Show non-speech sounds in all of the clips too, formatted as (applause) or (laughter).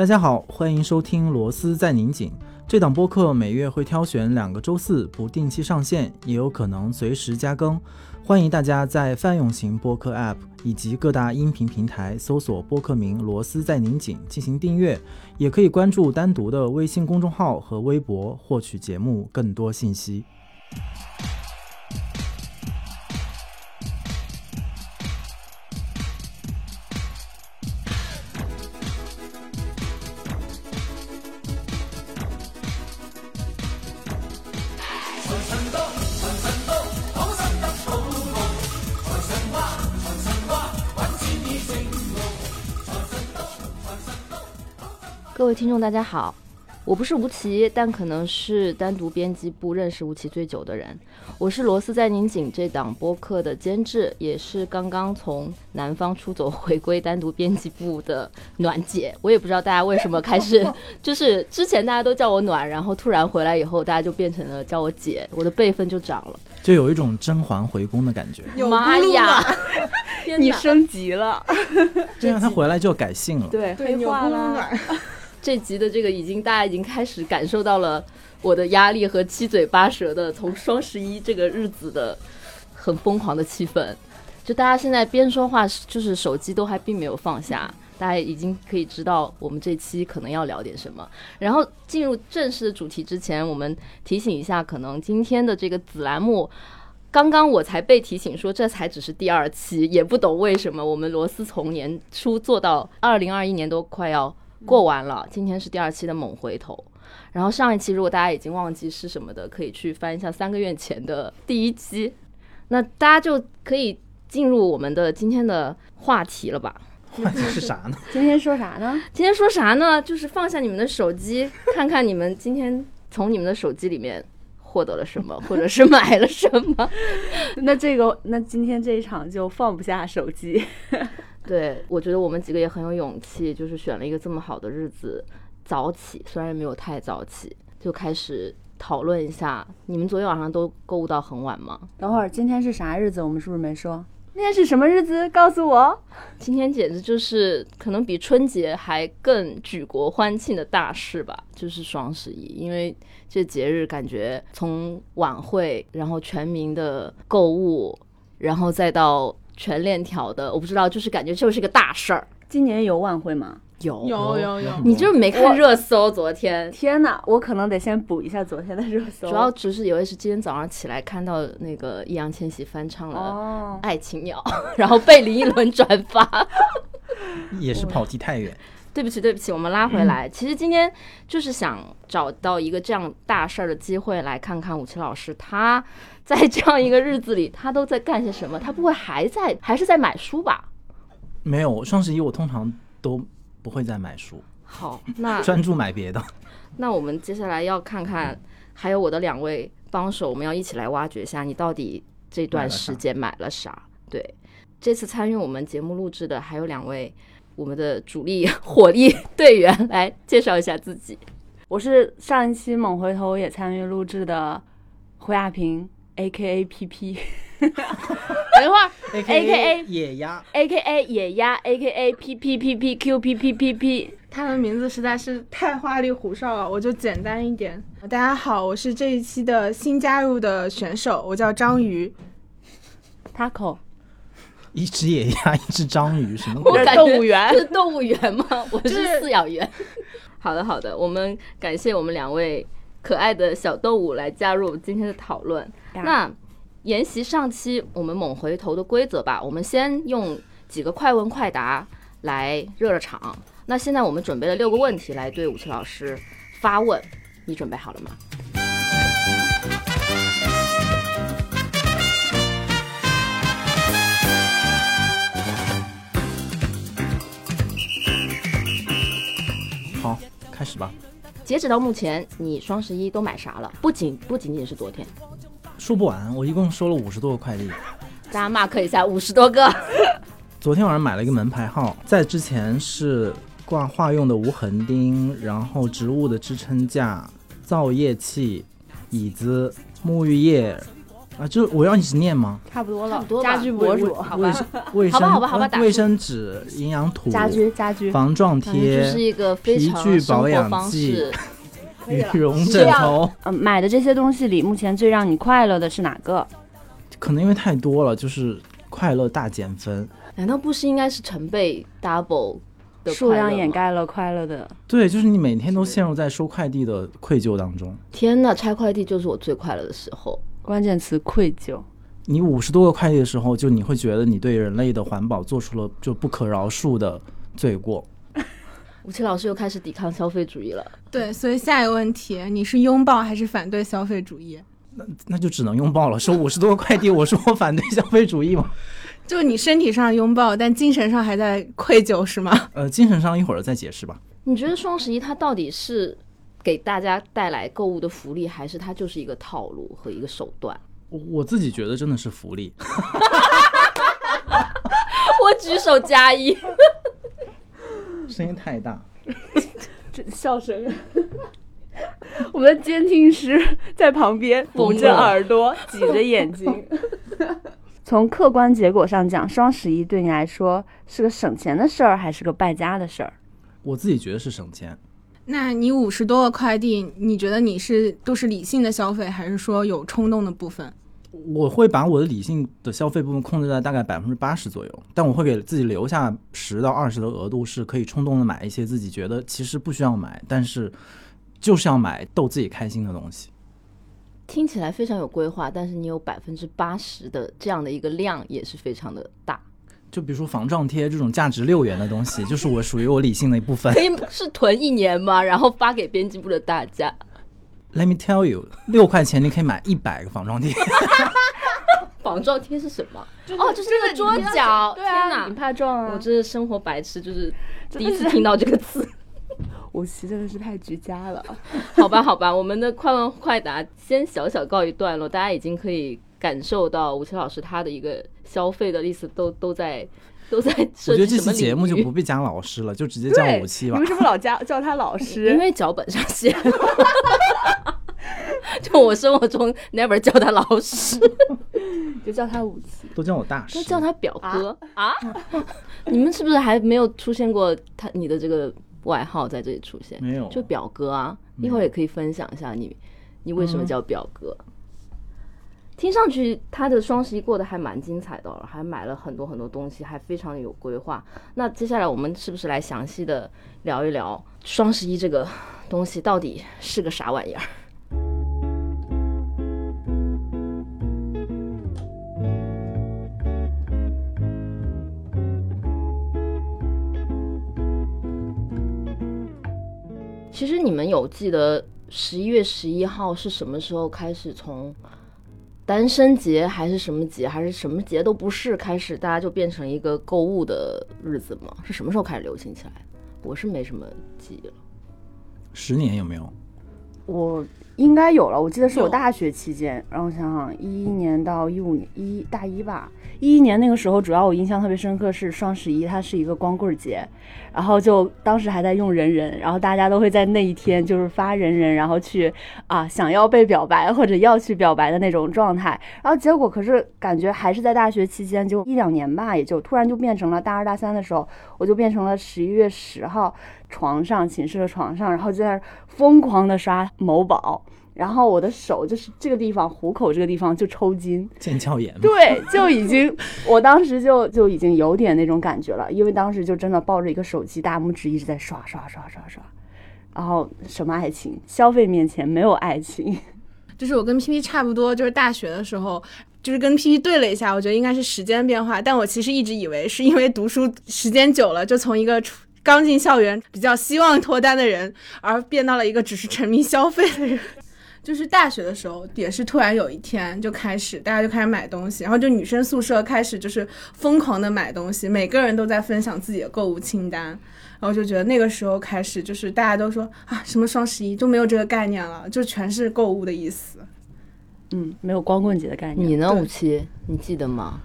大家好，欢迎收听《螺丝在拧紧》这档播客，每月会挑选两个周四不定期上线，也有可能随时加更。欢迎大家在泛用型播客 App 以及各大音频平台搜索播客名“螺丝在拧紧”进行订阅，也可以关注单独的微信公众号和微博获取节目更多信息。位听众，大家好，我不是吴奇，但可能是单独编辑部认识吴奇最久的人。我是罗斯在拧紧这档播客的监制，也是刚刚从南方出走回归单独编辑部的暖姐。我也不知道大家为什么开始，(laughs) 就是之前大家都叫我暖，然后突然回来以后，大家就变成了叫我姐，我的辈分就涨了，就有一种甄嬛回宫的感觉。妈呀，(laughs) 你升级了，这样他回来就改姓了。对，黑化了。这集的这个已经大家已经开始感受到了我的压力和七嘴八舌的从双十一这个日子的很疯狂的气氛，就大家现在边说话就是手机都还并没有放下，大家已经可以知道我们这期可能要聊点什么。然后进入正式的主题之前，我们提醒一下，可能今天的这个子栏目，刚刚我才被提醒说这才只是第二期，也不懂为什么我们螺丝从年初做到二零二一年都快要。过完了，今天是第二期的猛回头。然后上一期如果大家已经忘记是什么的，可以去翻一下三个月前的第一期。那大家就可以进入我们的今天的话题了吧？话题是啥呢？(laughs) 今天说啥呢？今天说啥呢？就是放下你们的手机，(laughs) 看看你们今天从你们的手机里面获得了什么，(laughs) 或者是买了什么。那这个，那今天这一场就放不下手机。对，我觉得我们几个也很有勇气，就是选了一个这么好的日子早起，虽然没有太早起，就开始讨论一下。你们昨天晚上都购物到很晚吗？等会儿，今天是啥日子？我们是不是没说？今天是什么日子？告诉我。今天简直就是可能比春节还更举国欢庆的大事吧，就是双十一。因为这节日感觉从晚会，然后全民的购物，然后再到。全链条的，我不知道，就是感觉就是个大事儿。今年有晚会吗？有有有有，你就是没看热搜？昨天，天哪，我可能得先补一下昨天的热搜。主要只是以为是今天早上起来看到那个易烊千玺翻唱了《爱情鸟》，(laughs) 然后被林依轮转发，(laughs) 也是跑题太远。对不起，对不起，我们拉回来。其实今天就是想找到一个这样大事儿的机会，来看看武奇老师他在这样一个日子里，他都在干些什么？他不会还在，还是在买书吧？没有，双十一我通常都不会再买书。好，那专注买别的。(laughs) 那我们接下来要看看，还有我的两位帮手，我们要一起来挖掘一下，你到底这段时间买了啥？对，这次参与我们节目录制的还有两位。我们的主力 (laughs) 火力队员来介绍一下自己。我是上一期猛回头也参与录制的胡亚平，A K A P P。等一会儿，A K A 野鸭，A K A 野鸭，A K A P P P P Q P P P P。他的名字实在是太花里胡哨了，我就简单一点。大家好，我是这一期的新加入的选手，我叫章鱼。Taco。一只野鸭，一只章鱼，什么？我感动物园是动物园吗？我是饲养员。好的，好的，我们感谢我们两位可爱的小动物来加入今天的讨论。那沿袭上期我们猛回头的规则吧，我们先用几个快问快答来热热场。那现在我们准备了六个问题来对武奇老师发问，你准备好了吗？好，开始吧。截止到目前，你双十一都买啥了？不仅不仅仅是昨天，说不完。我一共收了五十多个快递。大家 mark 一下，五十多个。昨天晚上买了一个门牌号，在之前是挂画用的无痕钉，然后植物的支撑架、造液器、椅子、沐浴液，啊，就我要一直念吗？差不多了家居博主，好吧卫生、卫生、好吧好吧好吧卫生纸、营养土、家居家居，防撞贴，这是、一个非常皮具保生活方养剂式。羽绒枕头，嗯，买的这些东西里，目前最让你快乐的是哪个？可能因为太多了，就是快乐大减分。难道不是应该是成倍 double 的数量？掩盖了快乐的。对，就是你每天都陷入在收快递的愧疚当中。天呐，拆快递就是我最快乐的时候。关键词愧疚。你五十多个快递的时候，就你会觉得你对人类的环保做出了就不可饶恕的罪过。吴奇老师又开始抵抗消费主义了。对，所以下一个问题，你是拥抱还是反对消费主义？那那就只能拥抱了。收五十多个快递，我说我反对消费主义吗？(laughs) 就你身体上拥抱，但精神上还在愧疚，是吗？(laughs) 呃，精神上一会儿再解释吧。你觉得双十一它到底是给大家带来购物的福利，还是它就是一个套路和一个手段？我我自己觉得真的是福利。(laughs) 我举手加一。声音太大，(laughs) 这笑声。(laughs) 我们的监听师在旁边捂着耳朵，(laughs) 挤着眼睛。从客观结果上讲，双十一对你来说是个省钱的事儿，还是个败家的事儿？我自己觉得是省钱。那你五十多个快递，你觉得你是都是理性的消费，还是说有冲动的部分？我会把我的理性的消费部分控制在大概百分之八十左右，但我会给自己留下十到二十的额度，是可以冲动的买一些自己觉得其实不需要买，但是就是要买逗自己开心的东西。听起来非常有规划，但是你有百分之八十的这样的一个量，也是非常的大。就比如说防撞贴这种价值六元的东西，就是我属于我理性的一部分 (laughs) 可。以是囤一年吗？然后发给编辑部的大家。Let me tell you，六块钱你可以买一百个防撞贴。(laughs) 防撞贴是什么？哦，就是那个桌角。对啊，天哪你！怕撞啊！我这是生活白痴，就是第一次听到这个词。(laughs) 我其实真的是太居家了。(laughs) 好吧，好吧，我们的快问快答先小小告一段落，大家已经可以感受到吴奇老师他的一个消费的意思都都在都在我觉得这。期节目就不必讲老师了，就直接叫对，武器吧你为。什么老叫叫他老师？因为脚本上写，(laughs) 就我生活中 never 叫他老师，(laughs) 就叫他武器。都叫我大师都。叫他表哥啊。(laughs) 你们是不是还没有出现过他你的这个外号在这里出现？没有就表哥啊，一会儿也可以分享一下你你为什么叫表哥。听上去他的双十一过得还蛮精彩的，还买了很多很多东西，还非常有规划。那接下来我们是不是来详细的聊一聊双十一这个东西到底是个啥玩意儿？其实你们有记得十一月十一号是什么时候开始从单身节还是什么节还是什么节都不是开始，大家就变成一个购物的日子吗？是什么时候开始流行起来的？我是没什么记忆了。十年有没有？我应该有了，我记得是我大学期间，让我想想，一一年到一五年，一大一吧，一一年那个时候，主要我印象特别深刻是双十一，它是一个光棍节，然后就当时还在用人人，然后大家都会在那一天就是发人人，然后去啊想要被表白或者要去表白的那种状态，然后结果可是感觉还是在大学期间就一两年吧，也就突然就变成了大二大三的时候，我就变成了十一月十号床上寝室的床上，然后就在那儿疯狂的刷某宝。然后我的手就是这个地方，虎口这个地方就抽筋，腱鞘炎？对，就已经，(laughs) 我当时就就已经有点那种感觉了，因为当时就真的抱着一个手机，大拇指一直在刷刷刷刷刷，然后什么爱情，消费面前没有爱情，(laughs) 就是我跟 P P 差不多，就是大学的时候，就是跟 P P 对了一下，我觉得应该是时间变化，但我其实一直以为是因为读书时间久了，就从一个出刚进校园比较希望脱单的人，而变到了一个只是沉迷消费的人。就是大学的时候，也是突然有一天就开始，大家就开始买东西，然后就女生宿舍开始就是疯狂的买东西，每个人都在分享自己的购物清单，然后就觉得那个时候开始，就是大家都说啊，什么双十一就没有这个概念了，就全是购物的意思。嗯，没有光棍节的概念。你呢，五七？你记得吗？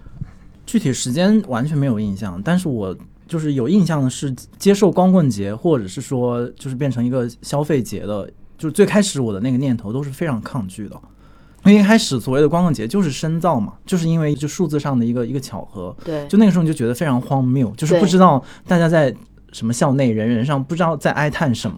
具体时间完全没有印象，但是我就是有印象的是接受光棍节，或者是说就是变成一个消费节的，就是最开始我的那个念头都是非常抗拒的，因为一开始所谓的光棍节就是深造嘛，就是因为就数字上的一个一个巧合，对，就那个时候你就觉得非常荒谬，就是不知道大家在什么校内人人上不知道在哀叹什么，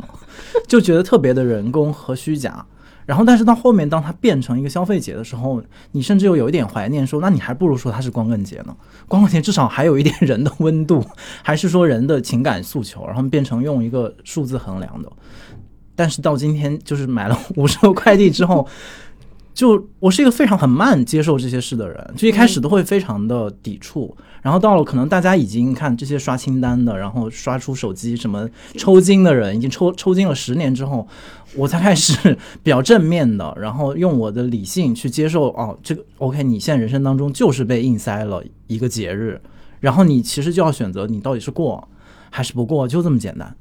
就觉得特别的人工和虚假。然后，但是到后面，当它变成一个消费节的时候，你甚至又有一点怀念，说，那你还不如说它是光棍节呢。(laughs) 光棍节至少还有一点人的温度，还是说人的情感诉求，然后变成用一个数字衡量的。但是到今天，就是买了 (laughs) 五十个快递之后，就我是一个非常很慢接受这些事的人，就一开始都会非常的抵触，然后到了可能大家已经看这些刷清单的，然后刷出手机什么抽筋的人，已经抽抽筋了十年之后，我才开始 (laughs) 比较正面的，然后用我的理性去接受哦，这个 OK，你现在人生当中就是被硬塞了一个节日，然后你其实就要选择你到底是过还是不过，就这么简单。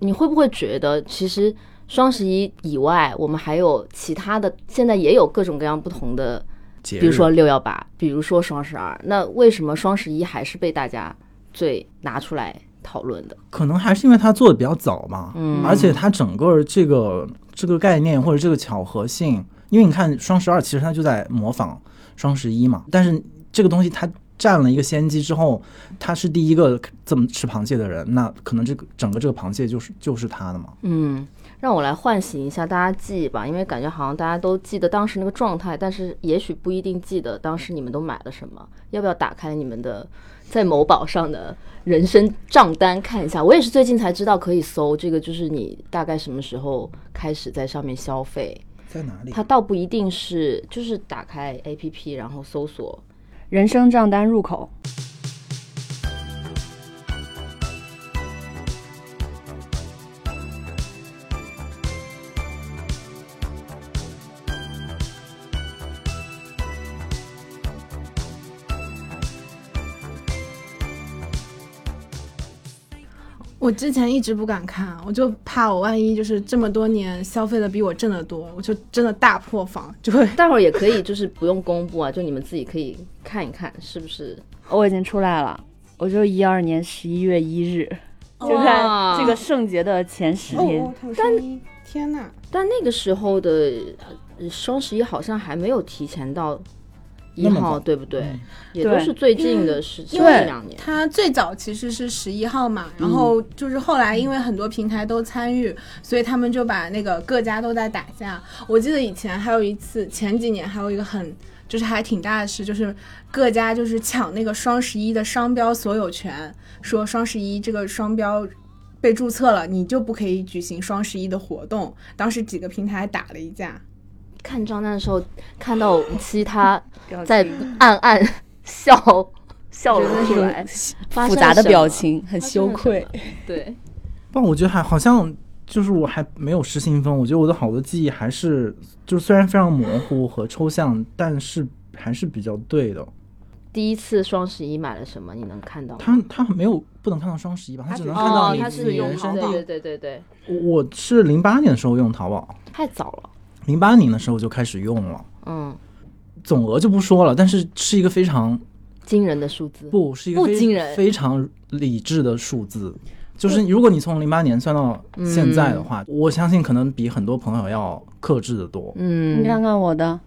你会不会觉得其实双十一以外，我们还有其他的，现在也有各种各样不同的，节日比如说六幺八，比如说双十二，那为什么双十一还是被大家最拿出来讨论的？可能还是因为他做的比较早嘛，嗯而且它整个这个这个概念或者这个巧合性，因为你看双十二其实它就在模仿双十一嘛，但是这个东西它占了一个先机之后，他是第一个这么吃螃蟹的人，那可能这个整个这个螃蟹就是就是他的嘛。嗯，让我来唤醒一下大家记忆吧，因为感觉好像大家都记得当时那个状态，但是也许不一定记得当时你们都买了什么。要不要打开你们的在某宝上的人生账单看一下？我也是最近才知道可以搜这个，就是你大概什么时候开始在上面消费。在哪里它倒不一定是，就是打开 APP 然后搜索。人生账单入口，我之前一直不敢看，我就怕我万一就是这么多年消费的比我挣的多，我就真的大破防，就会 (laughs) 待会儿也可以，就是不用公布啊，就你们自己可以看一看，是不是？我已经出来了，我就一二年十一月一日，就在这个圣节的前十天。但天呐，但那个时候的呃双十一好像还没有提前到一号，对不对？嗯也都是最近的事情，因为这两年。它最早其实是十一号嘛，然后就是后来因为很多平台都参与，所以他们就把那个各家都在打架。我记得以前还有一次，前几年还有一个很就是还挺大的事，就是各家就是抢那个双十一的商标所有权，说双十一这个商标。被注册了，你就不可以举行双十一的活动。当时几个平台打了一架，看账单的时候，看到吴七他在暗暗 (laughs) 笑笑了出来，复杂的表情，很羞愧。对，但我觉得还好像就是我还没有失心疯，我觉得我的好多记忆还是就是虽然非常模糊和抽象，但是还是比较对的。第一次双十一买了什么？你能看到吗？他他没有不能看到双十一吧，他只能看到哦，你他是用自己人生地。对对对对对，我是零八年的时候用淘宝，太早了。零八年的时候就开始用了，嗯，总额就不说了，但是是一个非常惊人的数字。不是一个非不惊人非常理智的数字。就是如果你从零八年算到现在的话，我相信可能比很多朋友要克制的多。嗯，你看看我的，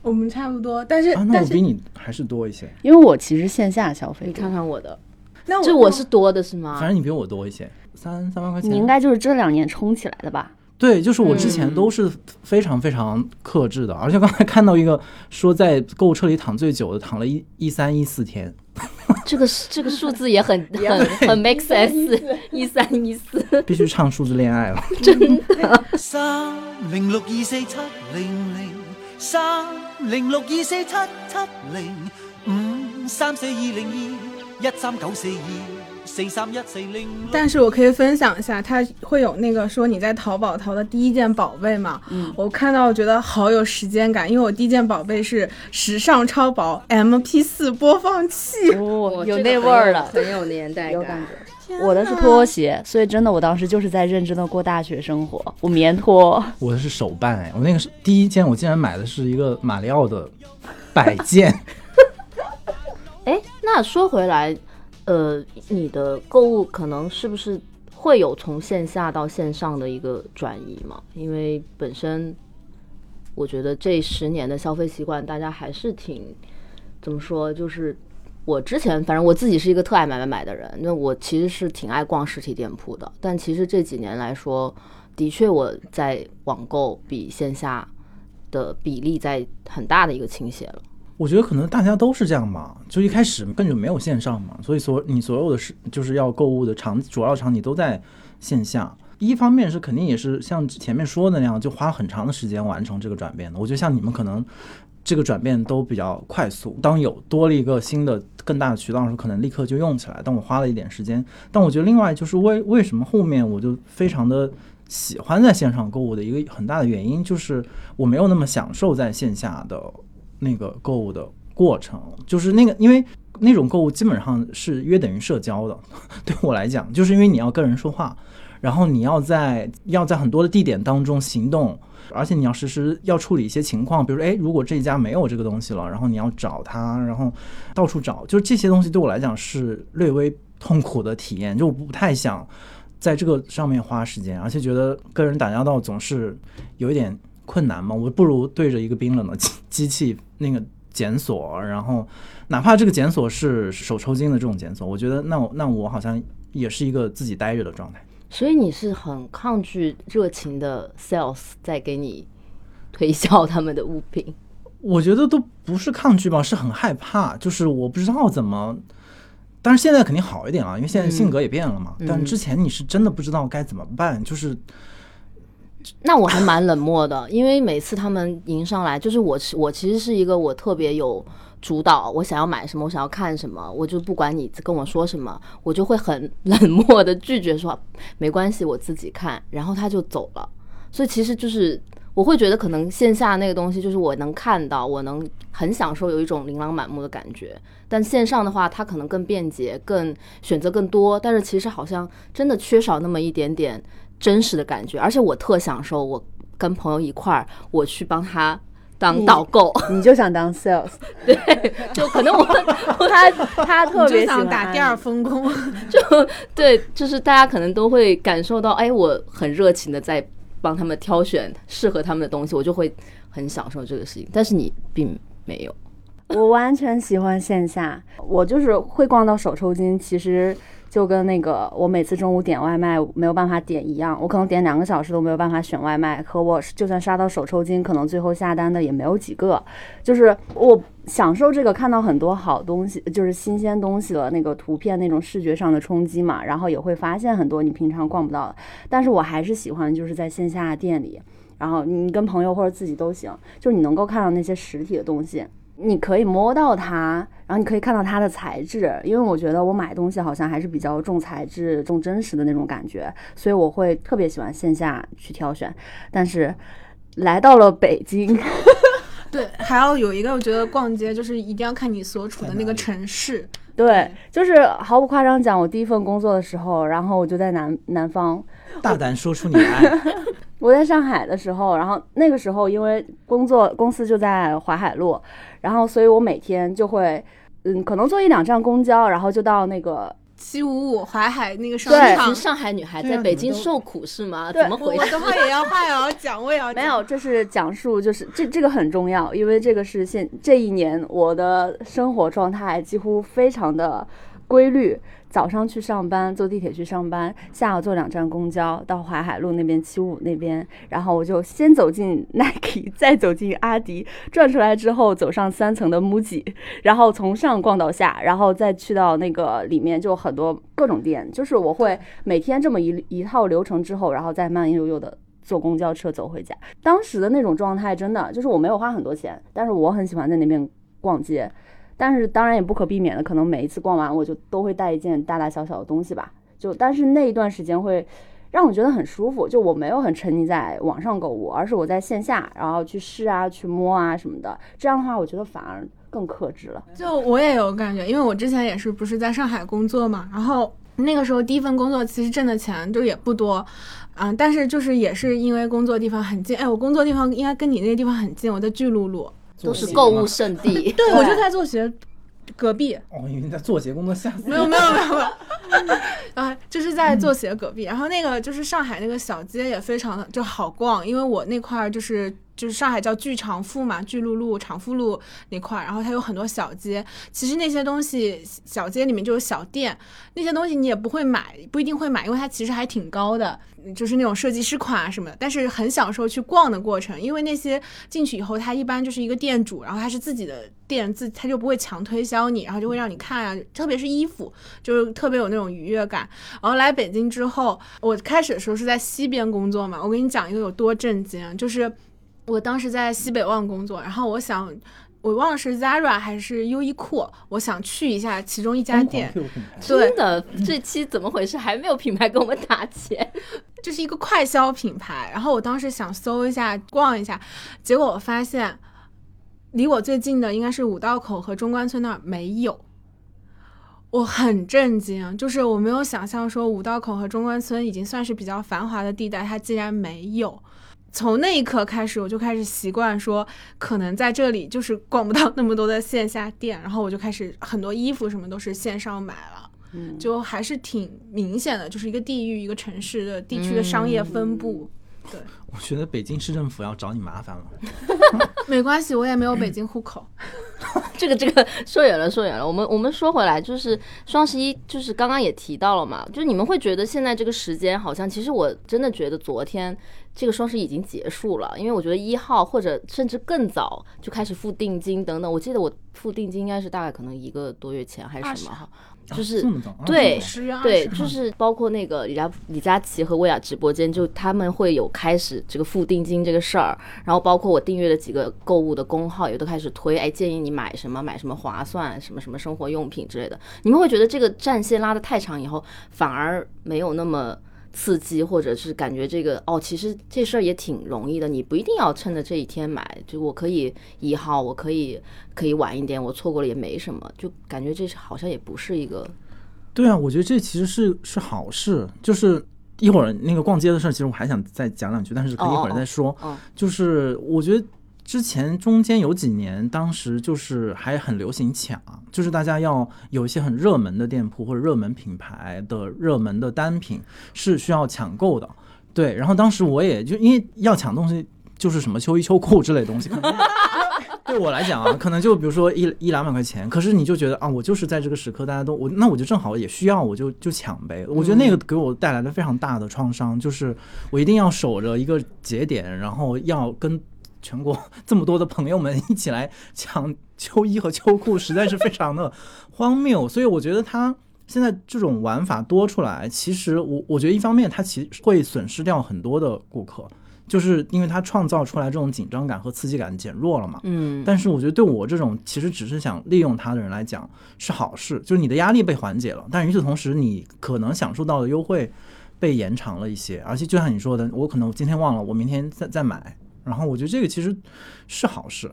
我们差不多，但是、啊，那但是我比你还是多一些，因为我其实线下消费你看看我的，那我这我是多的是吗？反正你比我多一些，三三万块钱。你应该就是这两年冲起来的吧？对，就是我之前嗯都是非常非常克制的，而且刚才看到一个说在购物车里躺最久的，躺了一一三一四天。(laughs) 这个这个数字也很很很 make sense，一三一四，必须唱数字恋爱了。(laughs) 真的 (laughs) 三零六二四七零零，三零六二四七七零，五三四二零二，一三九四二，四三一四零。但是我可以分享一下，它会有那个说你在淘宝淘的第一件宝贝嘛？嗯，我看到我觉得好有时间感，因为我第一件宝贝是时尚超薄 MP 四播放器。哦，有那味儿了。很有年代有感觉。我的是拖鞋，所以真的，我当时就是在认真的过大学生活。我棉拖，我的是手办哎，我那个是第一件，我竟然买的是一个马里奥的摆件。(laughs) 哎，那说回来，呃，你的购物可能是不是会有从线下到线上的一个转移嘛？因为本身我觉得这十年的消费习惯，大家还是挺怎么说，就是我之前反正我自己是一个特爱买买买的人，那我其实是挺爱逛实体店铺的，但其实这几年来说，的确我在网购比线下的比例在很大的一个倾斜了。我觉得可能大家都是这样吧，就一开始根本就没有线上嘛，所以所你所有的是就是要购物的场主要场景都在线下。一方面是肯定也是像前面说的那样，就花很长的时间完成这个转变的。我觉得像你们可能这个转变都比较快速，当有多了一个新的更大的渠道的时候，可能立刻就用起来。但我花了一点时间。但我觉得另外就是为为什么后面我就非常的喜欢在线上购物的一个很大的原因，就是我没有那么享受在线下的那个购物的过程，就是那个因为那种购物基本上是约等于社交的，(laughs) 对我来讲，就是因为你要跟人说话。然后你要在要在很多的地点当中行动，而且你要实时要处理一些情况，比如说，哎，如果这一家没有这个东西了，然后你要找他，然后到处找，就是这些东西对我来讲是略微痛苦的体验，就我不太想在这个上面花时间，而且觉得跟人打交道总是有一点困难吗，我不如对着一个冰冷的 (laughs) 机机器那个检索，然后哪怕这个检索是手抽筋的这种检索，我觉得那我那我好像也是一个自己待着的状态。所以你是很抗拒热情的 sales 在给你推销他们的物品？我觉得都不是抗拒吧，是很害怕，就是我不知道怎么。但是现在肯定好一点了，因为现在性格也变了嘛。但之前你是真的不知道该怎么办，就是。那我还蛮冷漠的，因为每次他们迎上来，就是我我其实是一个我特别有。主导我想要买什么，我想要看什么，我就不管你跟我说什么，我就会很 (laughs) 冷漠的拒绝说没关系，我自己看，然后他就走了。所以其实就是我会觉得可能线下那个东西就是我能看到，我能很享受有一种琳琅满目的感觉，但线上的话它可能更便捷，更选择更多，但是其实好像真的缺少那么一点点真实的感觉，而且我特享受我跟朋友一块儿我去帮他。当导购，你就想当 sales，(laughs) 对，就可能我 (laughs) 他他特别想打第二份工，(laughs) 就对，就是大家可能都会感受到，哎，我很热情的在帮他们挑选适合他们的东西，我就会很享受这个事情。但是你并没有，我完全喜欢线下，我就是会逛到手抽筋，其实。就跟那个我每次中午点外卖没有办法点一样，我可能点两个小时都没有办法选外卖，和我就算刷到手抽筋，可能最后下单的也没有几个。就是我享受这个看到很多好东西，就是新鲜东西的那个图片那种视觉上的冲击嘛，然后也会发现很多你平常逛不到的。但是我还是喜欢就是在线下店里，然后你跟朋友或者自己都行，就是你能够看到那些实体的东西。你可以摸到它，然后你可以看到它的材质，因为我觉得我买东西好像还是比较重材质、重真实的那种感觉，所以我会特别喜欢线下去挑选。但是来到了北京，(laughs) 对，还要有一个，我觉得逛街就是一定要看你所处的那个城市。对，就是毫不夸张讲，我第一份工作的时候，然后我就在南南方，大胆说出你的爱。我在上海的时候，然后那个时候因为工作公司就在淮海路，然后所以我每天就会，嗯，可能坐一两站公交，然后就到那个七五五淮海那个商场。上海女孩在北京受苦是吗？怎么回事？我的话也要话也要讲，我也要没有，这是讲述，就是这这个很重要，因为这个是现这一年我的生活状态几乎非常的规律。早上去上班，坐地铁去上班，下午坐两站公交到淮海路那边七五那边，然后我就先走进 Nike，(laughs) 再走进阿迪，转出来之后走上三层的 MUJI，然后从上逛到下，然后再去到那个里面就很多各种店，就是我会每天这么一一套流程之后，然后再慢悠悠的坐公交车走回家。当时的那种状态真的就是我没有花很多钱，但是我很喜欢在那边逛街。但是当然也不可避免的，可能每一次逛完我就都会带一件大大小小的东西吧。就但是那一段时间会让我觉得很舒服，就我没有很沉溺在网上购物，而是我在线下，然后去试啊、去摸啊什么的。这样的话，我觉得反而更克制了。就我也有感觉，因为我之前也是不是在上海工作嘛，然后那个时候第一份工作其实挣的钱就也不多，啊，但是就是也是因为工作地方很近，哎，我工作地方应该跟你那个地方很近，我在巨鹿路。都是购物圣地，(laughs) 对我就在做鞋隔壁。哦，因为你在做鞋工作，下没有没有没有没有，(laughs) 啊，就是在做鞋隔壁。然后那个就是上海那个小街也非常的就好逛，因为我那块儿就是。就是上海叫巨长富嘛，巨鹿路、长富路那块儿，然后它有很多小街。其实那些东西，小街里面就有小店，那些东西你也不会买，不一定会买，因为它其实还挺高的，就是那种设计师款啊什么的。但是很享受去逛的过程，因为那些进去以后，他一般就是一个店主，然后他是自己的店，自他就不会强推销你，然后就会让你看啊，特别是衣服，就是特别有那种愉悦感。然后来北京之后，我开始的时候是在西边工作嘛，我跟你讲一个有多震惊啊，就是我当时在西北旺工作，然后我想。我忘了是 Zara 还是优衣库，我想去一下其中一家店。真的，这期怎么回事？还没有品牌给我们打钱？(laughs) 这是一个快消品牌。然后我当时想搜一下、逛一下，结果我发现离我最近的应该是五道口和中关村那儿没有。我很震惊，就是我没有想象说五道口和中关村已经算是比较繁华的地带，它竟然没有。从那一刻开始，我就开始习惯说，可能在这里就是逛不到那么多的线下店，然后我就开始很多衣服什么都是线上买了。嗯就还是挺明显的，就是一个地域、一个城市的地区的商业分布。我觉得北京市政府要找你麻烦了。(laughs) 没关系，我也没有北京户口。(laughs) 这个这个说远了说远了，我们我们说回来，就是双十一，就是刚刚也提到了嘛，就是你们会觉得现在这个时间好像，其实我真的觉得昨天这个双十一已经结束了，因为我觉得一号或者甚至更早就开始付定金等等，我记得我付定金应该是大概可能一个多月前还是什么哈，就是啊这么早啊对对，就是包括那个李佳李佳琦和薇娅直播间，就他们会有开始这个付定金这个事儿，然后包括我订阅的几个购物的公号也都开始推，哎，建议你买什么买什么划算，什么什么生活用品之类的。你们会觉得这个战线拉得太长以后，反而没有那么刺激，或者是感觉这个哦，其实这事儿也挺容易的，你不一定要趁着这一天买，就我可以一号，我可以可以晚一点，我错过了也没什么，就感觉这是好像也不是一个对啊，我觉得这其实是是好事，就是一会儿那个逛街的事儿，其实我还想再讲两句，但是可以一会儿再说。哦就是我觉得之前中间有几年，当时就是还很流行抢，就是大家要有一些很热门的店铺或者热门品牌的热门的单品是需要抢购的。对，然后当时我也就因为要抢东西，就是什么秋衣秋裤之类的东西，可能对我来讲啊，可能就比如说一一两百块钱，可是你就觉得啊，我就是在这个时刻，大家都我那我就正好也需要，我就就抢呗。我觉得那个给我带来了非常大的创伤，就是我一定要守着一个节点，然后要跟全国这么多的朋友们一起来抢秋衣和秋裤，实在是非常的荒谬。所以我觉得他现在这种玩法多出来，其实我我觉得一方面它其实会损失掉很多的顾客，就是因为它创造出来这种紧张感和刺激感减弱了嘛。嗯但是我觉得对我这种其实只是想利用它的人来讲是好事，就是你的压力被缓解了，但与此同时，你可能享受到的优惠被延长了一些，而且就像你说的，我可能今天忘了，我明天再再买，然后我觉得这个其实是好事。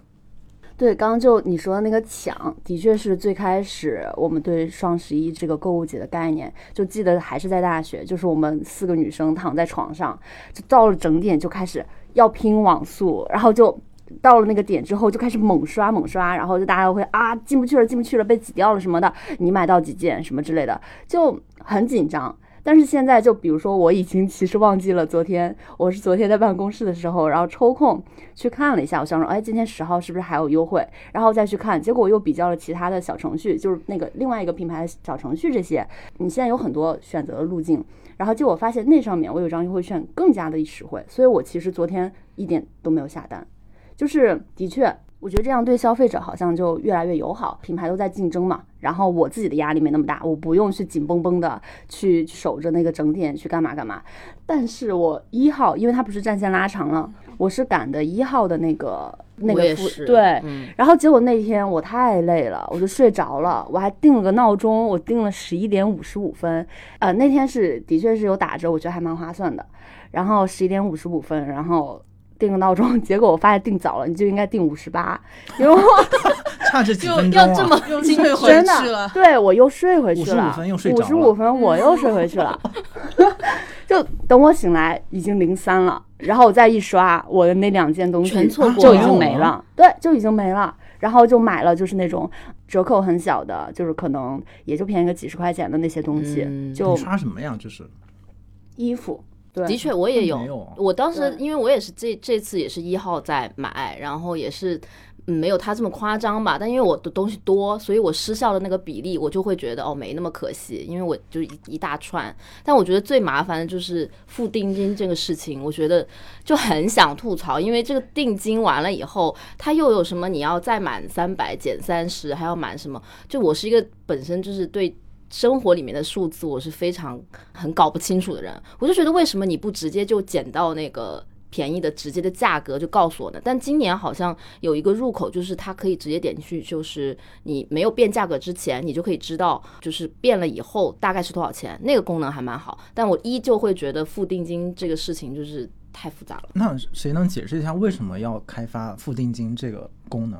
对，刚刚就你说的那个抢，的确是最开始我们对双十一这个购物节的概念，就记得还是在大学，就是我们四个女生躺在床上，就到了整点就开始要拼网速，然后就到了那个点之后就开始猛刷猛刷，然后就大家会啊进不去了进不去了被挤掉了什么的，你买到几件什么之类的，就很紧张。但是现在就比如说，我已经其实忘记了昨天，我是昨天在办公室的时候，然后抽空去看了一下，我想说，哎，今天十号是不是还有优惠？然后再去看，结果我又比较了其他的小程序，就是那个另外一个品牌的小程序，这些你现在有很多选择的路径。然后结果发现那上面我有张优惠券更加的实惠，所以我其实昨天一点都没有下单，就是的确。我觉得这样对消费者好像就越来越友好，品牌都在竞争嘛，然后我自己的压力没那么大，我不用去紧绷绷的去守着那个整点去干嘛干嘛。但是我一号，因为它不是战线拉长了，我是赶的一号的那个那个付我也是对，嗯然后结果那天我太累了，我就睡着了。我还定了个闹钟，我定了十一点五十五分。呃，那天是的确是有打折，我觉得还蛮划算的。然后十一点五十五分，然后定个闹钟，(laughs) 结果我发现定早了，你就应该定五十八，因为我 (laughs) 差这几就分钟、啊，要这么 (laughs) 又精退回真去的了，对我又睡回去了，55分又睡着了五十五分我又睡回去了。就等我醒来已经零三了，然后我再一刷，我的那两件东西全错过就已经没了，对，就已经没了。然后就买了，就是那种折扣很小的，就是可能也就便宜个几十块钱的那些东西，嗯就你刷什么呀？就是衣服，对，的确，我也有。我当时因为我也是这这次也是一号在买，然后也是。嗯，没有他这么夸张吧，但因为我的东西多，所以我失效的那个比例，我就会觉得哦，没那么可惜，因为我就一一大串。但我觉得最麻烦的就是付定金这个事情，我觉得就很想吐槽，因为这个定金完了以后，它又有什么你要再满三百减三十，还要满什么？就我是一个本身就是对生活里面的数字我是非常很搞不清楚的人，我就觉得为什么你不直接就减到那个便宜的直接的价格就告诉我呢？但今年好像有一个入口，就是它可以直接点进去，就是你没有变价格之前，你就可以知道就是变了以后大概是多少钱，那个功能还蛮好。但我依旧会觉得付定金这个事情就是太复杂了。那谁能解释一下为什么要开发付定金这个功能？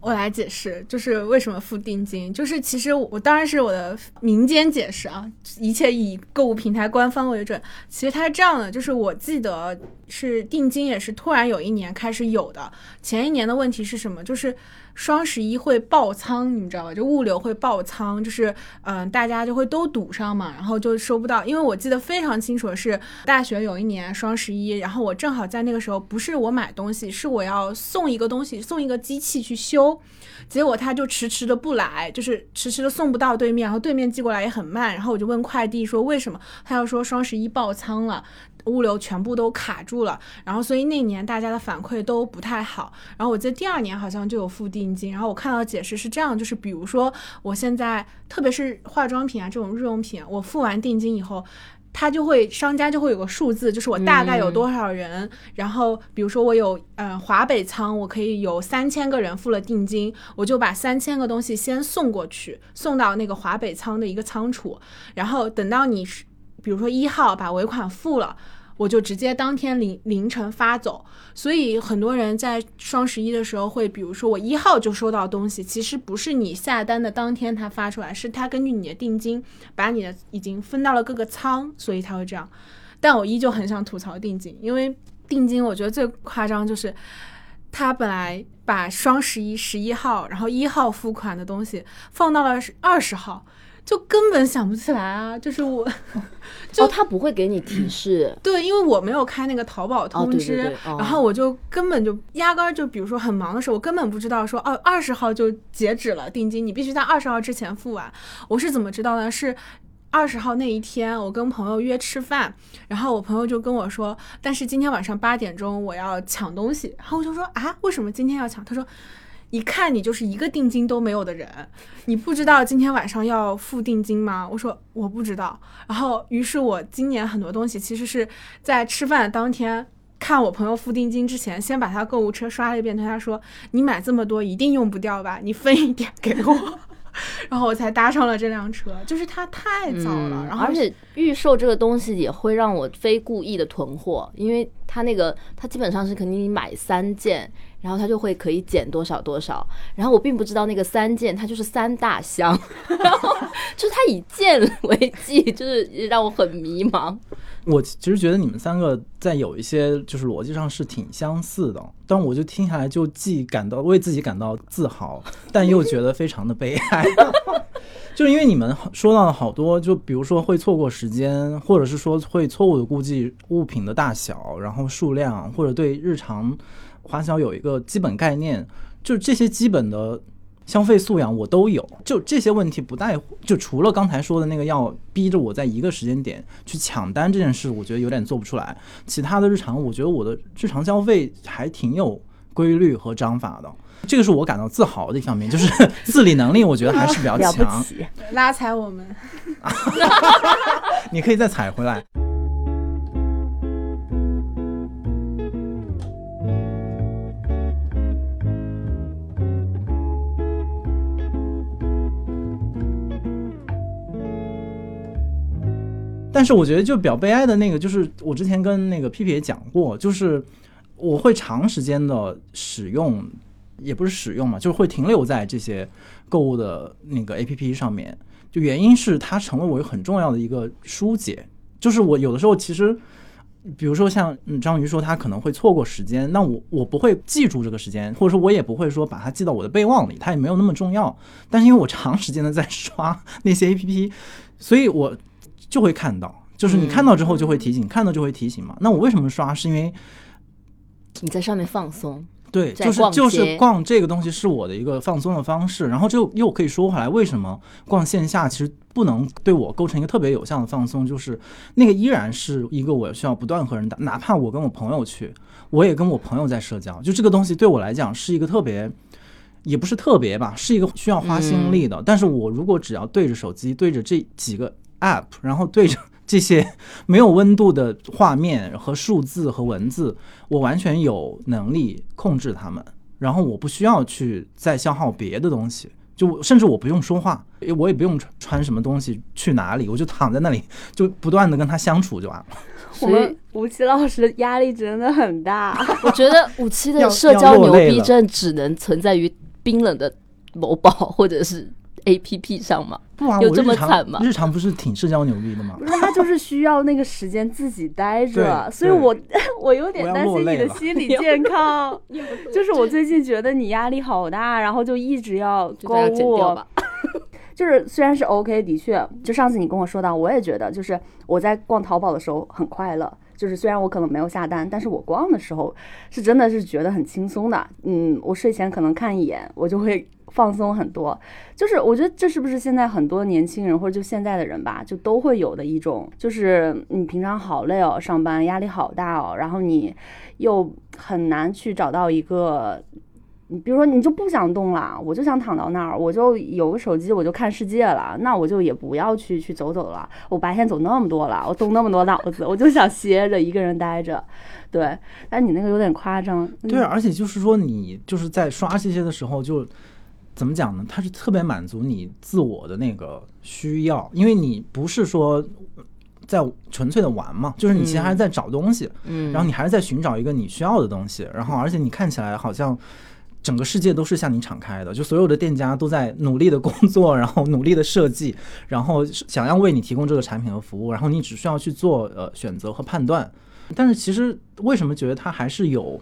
我来解释，就是为什么付定金，就是其实我当然是我的民间解释啊，一切以购物平台官方为准。其实它是这样的，就是我记得是定金也是突然有一年开始有的，前一年的问题是什么？就是双十一会爆仓，你知道吧？就物流会爆仓，就是嗯、大家就会都堵上嘛，然后就收不到。因为我记得非常清楚是，大学有一年双十一，然后我正好在那个时候，不是我买东西，是我要送一个东西，送一个机器去修，结果他就迟迟的不来，就是迟迟的送不到对面，然后对面寄过来也很慢，然后我就问快递说为什么，他要说双十一爆仓了。物流全部都卡住了，然后所以那年大家的反馈都不太好。然后我记得第二年好像就有付定金，然后我看到的解释是这样，就是比如说我现在特别是化妆品啊这种日用品，我付完定金以后。他就会商家就会有个数字，就是我大概有多少人，然后比如说我有呃华北仓，我可以有三千个人付了定金，我就把三千个东西先送过去，送到那个华北仓的一个仓储，然后等到你是比如说一号把尾款付了。我就直接当天凌凌晨发走，所以很多人在双十一的时候会，比如说我一号就收到东西，其实不是你下单的当天他发出来，是他根据你的定金把你的已经分到了各个仓，所以他会这样。但我依旧很想吐槽定金，因为定金我觉得最夸张就是，他本来把双十一十一号，然后一号付款的东西放到了二十号。就根本想不起来啊！就是我，就哦，(laughs) 他不会给你提示，对，因为我没有开那个淘宝通知，对对对哦然后我就根本就压根儿就，比如说很忙的时候，我根本不知道说哦，二十号就截止了定金，你必须在二十号之前付完。我是怎么知道呢？是二十号那一天，我跟朋友约吃饭，然后我朋友就跟我说，但是今天晚上八点钟我要抢东西，然后我就说啊，为什么今天要抢？他说。一看你就是一个定金都没有的人，你不知道今天晚上要付定金吗？我说我不知道。然后，于是我今年很多东西其实是在吃饭当天看我朋友付定金之前，先把他购物车刷了一遍，对他说：“你买这么多一定用不掉吧？你分一点给我。”然后我才搭上了这辆车，就是它太早了，嗯然后而且预售这个东西也会让我非故意的囤货，因为它那个它基本上是肯定你买三件，然后它就会可以减多少多少，然后我并不知道那个三件它就是三大箱，(laughs) 然后就是它以件为计，就是让我很迷茫。我其实觉得你们三个在有一些就是逻辑上是挺相似的，但我就听下来就既感到为自己感到自豪，(laughs) 但又觉得非常的悲哀。(laughs) 就是因为你们说到了好多，就比如说会错过时间，或者是说会错误的估计物品的大小，然后数量，或者对日常花销有一个基本概念，就这些基本的消费素养我都有，就这些问题不带，就除了刚才说的那个要逼着我在一个时间点去抢单这件事，我觉得有点做不出来。其他的日常，我觉得我的日常消费还挺有规律和章法的，这个是我感到自豪的一方面，(laughs) 就是自理能力，我觉得还是比较强。拉踩我们。(laughs) (laughs) 你可以再踩回来。但是我觉得就比较悲哀的那个，就是我之前跟那个 P P 也讲过，就是我会长时间的使用，也不是使用嘛，就是会停留在这些购物的那个 A P P 上面。就原因是它成为我一个很重要的一个疏解，就是我有的时候其实，比如说像章鱼说他可能会错过时间，那我我不会记住这个时间，或者说我也不会说把它记到我的备忘里，它也没有那么重要。但是因为我长时间的在刷那些 A P P，所以我就会看到。就是你看到之后就会提醒，看到就会提醒嘛。那我为什么刷？是因为你在上面放松，对，就是就是逛这个东西是我的一个放松的方式，然后就又可以说回来，为什么逛线下其实不能对我构成一个特别有效的放松？就是那个依然是一个我需要不断和人打，哪怕我跟我朋友去，我也跟我朋友在社交，就这个东西对我来讲是一个特别。也不是特别吧，是一个需要花心力的。但是我如果只要对着手机，对着这几个 app，然后对着这些没有温度的画面和数字和文字，我完全有能力控制它们，然后我不需要去再消耗别的东西，就甚至我不用说话，我也不用穿穿什么东西去哪里，我就躺在那里，就不断的跟他相处就完了。(laughs) 我们吴奇老师的压力真的很大。(laughs) 我觉得五七的社交牛逼症只能存在于冰冷的某宝或者是 A P P 上嘛。不啊，有这我日常么惨吗日常不是挺社交牛逼的吗不？(laughs) 是，他就是需要那个时间自己待着，所以我 (laughs) 我有点担心你的心理健康。(laughs) 就是我最近觉得你压力好大，然后就一直要购就把它剪掉物。。就是虽然是 OK，的确，就上次你跟我说到，我也觉得，就是我在逛淘宝的时候很快乐。就是虽然我可能没有下单，但是我逛的时候是真的是觉得很轻松的。嗯，我睡前可能看一眼，我就会放松很多。就是我觉得这是不是现在很多年轻人或者就现在的人吧，就都会有的一种，就是你平常好累哦，上班压力好大哦，然后你又很难去找到一个。你比如说，你就不想动了，我就想躺到那儿，我就有个手机，我就看世界了。那我就也不要去去走走了。我白天走那么多了，我动那么多脑子，我就想歇着，一个人待着。对，但你那个有点夸张。对，而且就是说，你就是在刷这些的时候，就怎么讲呢？它是特别满足你自我的那个需要，因为你不是说在纯粹的玩嘛，就是你其实还是在找东西，嗯，然后你还是在寻找一个你需要的东西，然后而且你看起来好像。整个世界都是向你敞开的，就所有的店家都在努力的工作，然后努力的设计，然后想要为你提供这个产品和服务，然后你只需要去做呃选择和判断。但是其实为什么觉得它还是有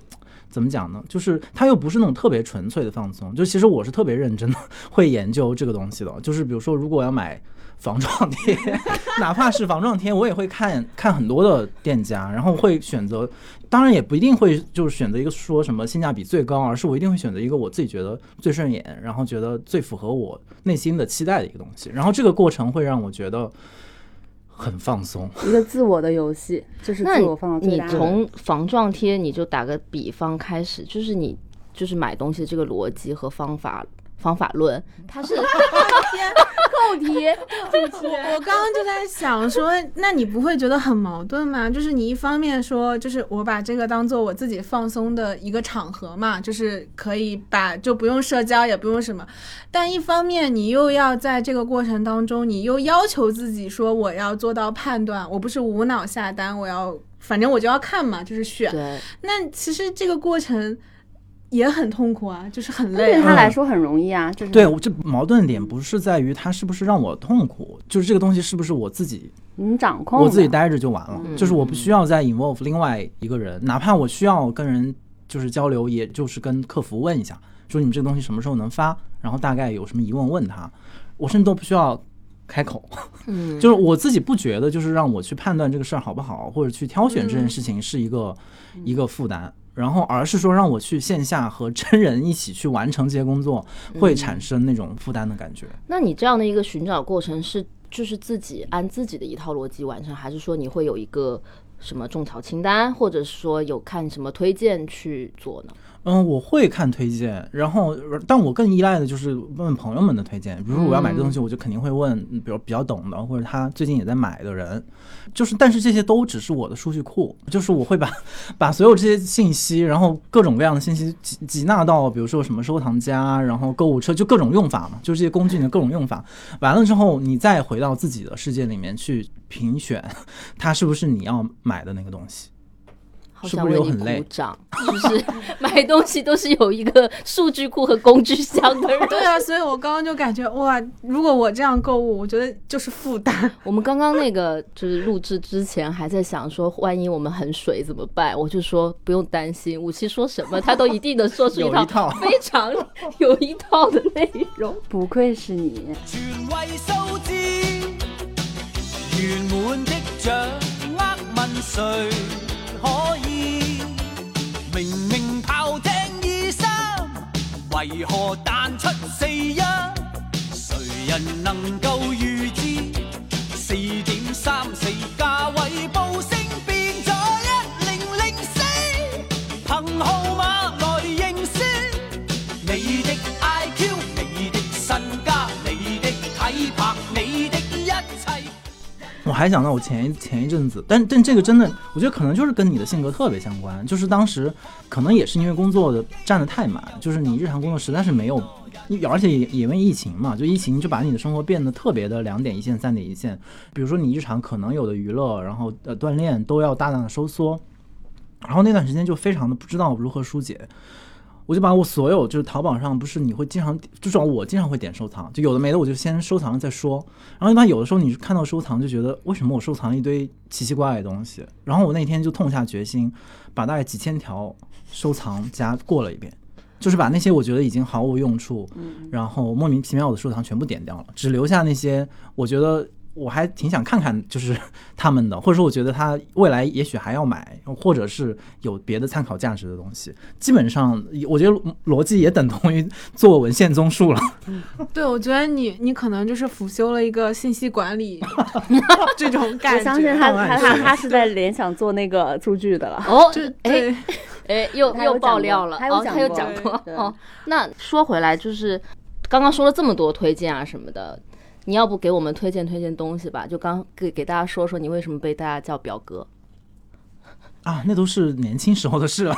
怎么讲呢？就是它又不是那种特别纯粹的放松。就其实我是特别认真的 (laughs) 会研究这个东西的。就是比如说，如果我要买防撞贴，(laughs) 哪怕是防撞贴，我也会看看很多的店家，然后会选择。当然也不一定会就是选择一个说什么性价比最高，而是我一定会选择一个我自己觉得最顺眼，然后觉得最符合我内心的期待的一个东西。然后这个过程会让我觉得很放松。一个自我的游戏，就是那自我放到最你。从防撞贴，你就打个比方开始，就是你就是买东西的这个逻辑和方法方法论，它是 (laughs) 扣题，我我刚刚就在想说，那你不会觉得很矛盾吗？就是你一方面说，就是我把这个当做我自己放松的一个场合嘛，就是可以把就不用社交，也不用什么，但一方面你又要在这个过程当中，你又要求自己说我要做到判断，我不是无脑下单，我要反正我就要看嘛，就是选。那其实这个过程也很痛苦啊，就是很累啊。对他来说很容易啊。就是对，我这矛盾点不是在于他是不是让我痛苦，就是这个东西是不是我自己你掌控我自己待着就完了，嗯就是我不需要再 involve 另外一个人，哪怕我需要跟人就是交流，也就是跟客服问一下，说你们这个东西什么时候能发，然后大概有什么疑问问他，我甚至都不需要开口，嗯，(laughs) 就是我自己不觉得，就是让我去判断这个事儿好不好，或者去挑选这件事情是一个、一个负担。然后，而是说让我去线下和真人一起去完成这些工作，会产生那种负担的感觉。那你这样的一个寻找过程是就是自己按自己的一套逻辑完成，还是说你会有一个什么种草清单，或者是说有看什么推荐去做呢？嗯，我会看推荐，然后，但我更依赖的就是问朋友们的推荐。比如说我要买这东西，我就肯定会问，比如比较懂的，或者他最近也在买的人。就是，但是这些都只是我的数据库，就是我会把 (laughs) 把所有这些信息，然后各种各样的信息集集纳到，比如说什么收藏夹，然后购物车，就各种用法嘛，就是这些工具的各种用法。完了之后，你再回到自己的世界里面去评选，(laughs) 它是不是你要买的那个东西。好是不是想为你有很累鼓掌，就是 (laughs) 买东西都是有一个数据库和工具箱的人。(laughs) 对啊，所以我刚刚就感觉哇，如果我这样购物，我觉得就是负担。(laughs) 我们刚刚那个就是录制之前还在想说，万一我们很水怎么办？我就说不用担心，武器说什么他都一定能说出有一套非常有一套的内容。不愧是你，全为数字，圆满的掌谁可以？明明炮听二三，为何弹出四一？谁人能够预我还想到我前一前一阵子，但但这个真的，我觉得可能就是跟你的性格特别相关。就是当时可能也是因为工作的占得太满，就是你日常工作实在是没有，而且也因为疫情嘛，就疫情就把你的生活变得特别的两点一线、三点一线。比如说你日常可能有的娱乐，然后呃锻炼都要大量的收缩，然后那段时间就非常的不知道如何疏解。我就把我所有就是淘宝上不是你会经常，至少我经常会点收藏，就有的没的我就先收藏了再说。然后一般有的时候你看到收藏就觉得为什么我收藏了一堆奇奇怪怪的东西，然后我那天就痛下决心，把大概几千条收藏加过了一遍，就是把那些我觉得已经毫无用处，然后莫名其妙的收藏全部点掉了，只留下那些我觉得。我还挺想看看，就是 (laughs) 他们的，或者说我觉得他未来也许还要买，或者是有别的参考价值的东西。基本上，我觉得逻辑也等同于做文献综述了。对，我觉得你你可能就是辅修了一个信息管理 (laughs) 这种感觉。我相信他 (laughs) 他他他是在联想做那个数据的了。哦，就哎对，哎，又又爆料了，哦，讲过他有讲过哦。那说回来，就是刚刚说了这么多推荐啊什么的，你要不给我们推荐推荐东西吧？就刚给给大家说说你为什么被大家叫表哥啊，那都是年轻时候的事了。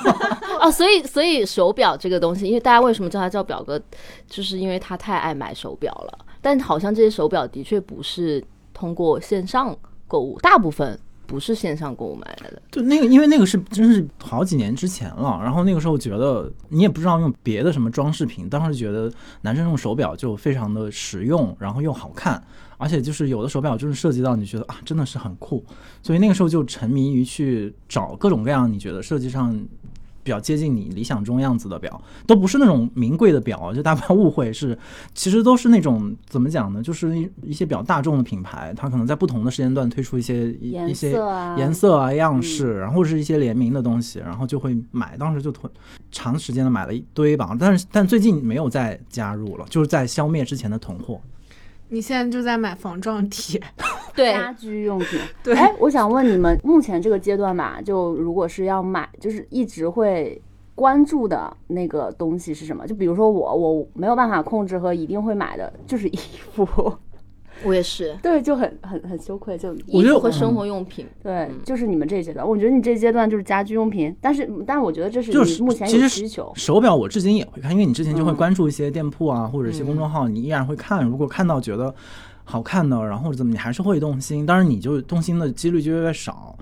哦，(laughs) 所以所以手表这个东西，因为大家为什么叫他叫表哥，就是因为他太爱买手表了。但好像这些手表的确不是通过线上购物，大部分不是线上购买的。就那个，因为那个是真是好几年之前了，然后那个时候觉得你也不知道用别的什么装饰品，当时觉得男生用手表就非常的实用，然后又好看，而且就是有的手表就是涉及到你觉得啊真的是很酷，所以那个时候就沉迷于去找各种各样你觉得设计上。比较接近你理想中样子的表，都不是那种名贵的表，就大家 (laughs) 误会，是其实都是那种怎么讲呢？就是一一些比较大众的品牌，它可能在不同的时间段推出一些一些颜色啊、样式，然后是一些联名的东西，然后就会买。当时就囤长时间的买了一堆吧，但是但最近没有再加入了，就是在消灭之前的囤货。你现在就在买防撞贴，(laughs) 对，家居用品。(laughs) 对哎，我想问你们，目前这个阶段吧，就如果是要买，就是一直会关注的那个东西是什么？就比如说我，我没有办法控制和一定会买的，就是衣服。我也是，对，就很很很羞愧，就衣服和生活用品。对，就是你们这一阶段。我觉得你这阶段就是家居用品，但是但是我觉得这是就是你目前其实有需求。手表我至今也会看，因为你之前就会嗯关注一些店铺啊，或者一些公众号，你依然会看。如果看到觉得好看的，然后怎么，你还是会动心。当然，你就动心的几率就越来越少。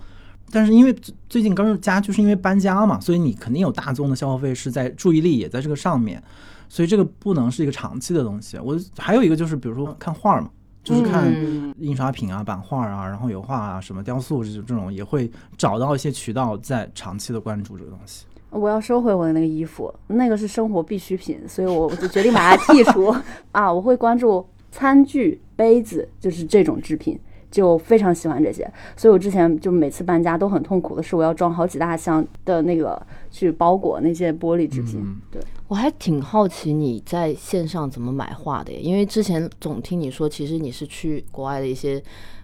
但是因为最最近刚家，就是因为搬家嘛，所以你肯定有大宗的消费是在注意力也在这个上面，所以这个不能是一个长期的东西。我还有一个就是，比如说看画儿嘛，就是看嗯印刷品啊、版画啊，然后油画啊、什么雕塑这种这种，也会找到一些渠道在长期的关注这个东西。我要收回我的那个衣服，那个是生活必需品，所以我我就决定把它剔除 (laughs) 啊。我会关注餐具、杯子，就是这种制品，就非常喜欢这些。所以我之前就每次搬家都很痛苦的是，我要装好几大箱的那个去包裹那些玻璃制品。嗯对，我还挺好奇你在线上怎么买画的耶，因为之前总听你说，其实你是去国外的一些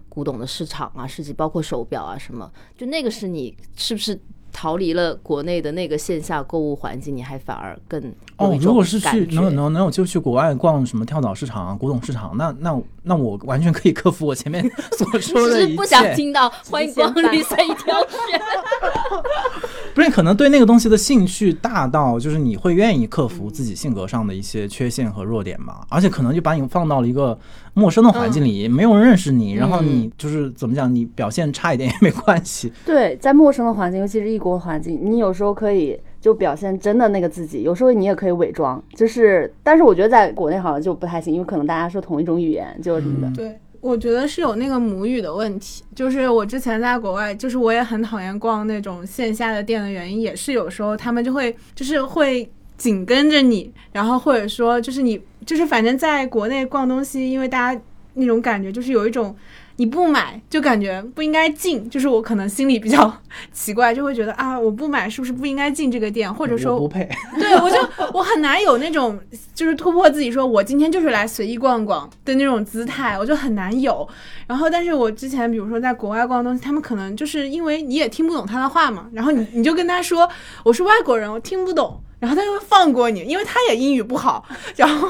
古董的市场啊、市集，包括手表啊什么，就那个是你是不是逃离了国内的那个线下购物环境，你还反而更有哦如果是去能能能有就去国外逛什么跳蚤市场啊、古董市场，那那那我完全可以克服我前面 (laughs) 所说的一切。只是不想听到欢迎光临随意挑选。(laughs) 不是，可能对那个东西的兴趣大到，就是你会愿意克服自己性格上的一些缺陷和弱点吧。而且可能就把你放到了一个陌生的环境里，没有人认识你，然后你就是怎么讲，你表现差一点也没关系。对，在陌生的环境，尤其是异国环境，你有时候可以就表现真的那个自己，有时候你也可以伪装。就是，但是我觉得在国内好像就不太行，因为可能大家说同一种语言，就是什么的。嗯对，我觉得是有那个母语的问题。就是我之前在国外，就是我也很讨厌逛那种线下的店的原因，也是有时候他们就会就是会紧跟着你，然后或者说就是你就是反正在国内逛东西，因为大家。那种感觉，就是有一种你不买就感觉不应该进，就是我可能心里比较 (laughs) 奇怪，就会觉得啊，我不买是不是不应该进这个店，或者说不配。对我就我很难有那种就是突破自己，说我今天就是来随意逛逛的那种姿态，我就很难有。然后，但是我之前比如说在国外逛东西，他们可能就是因为你也听不懂他的话嘛，然后你你就跟他说我是外国人，我听不懂，然后他就会放过你，因为他也英语不好，然后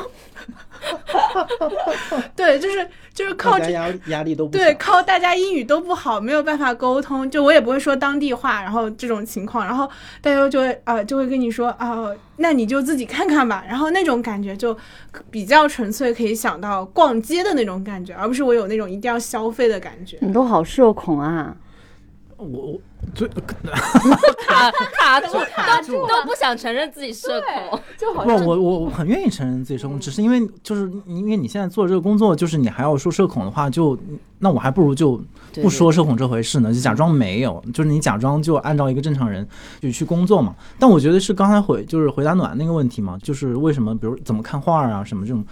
(laughs) 对，就是就是靠这。大家压压力都不对，靠大家英语都不好，没有办法沟通，就我也不会说当地话，然后这种情况，然后大家就会啊、就会跟你说啊、那你就自己看看吧，然后那种感觉就比较纯粹，可以想到逛街的那种感觉，而不是我有那种一定要消费的感觉。你都好社恐啊！我我最 (laughs) 卡卡住，(laughs) 卡住都不想承认自己社恐。就好不，我我我很愿意承认自己社恐，只是因为就是因为你现在做这个工作，就是你还要说社恐的话，就那我还不如就不说社恐这回事呢，就假装没有，就是你假装就按照一个正常人就去工作嘛。但我觉得是刚才回就是回答暖那个问题嘛，就是为什么比如怎么看画啊什么这种。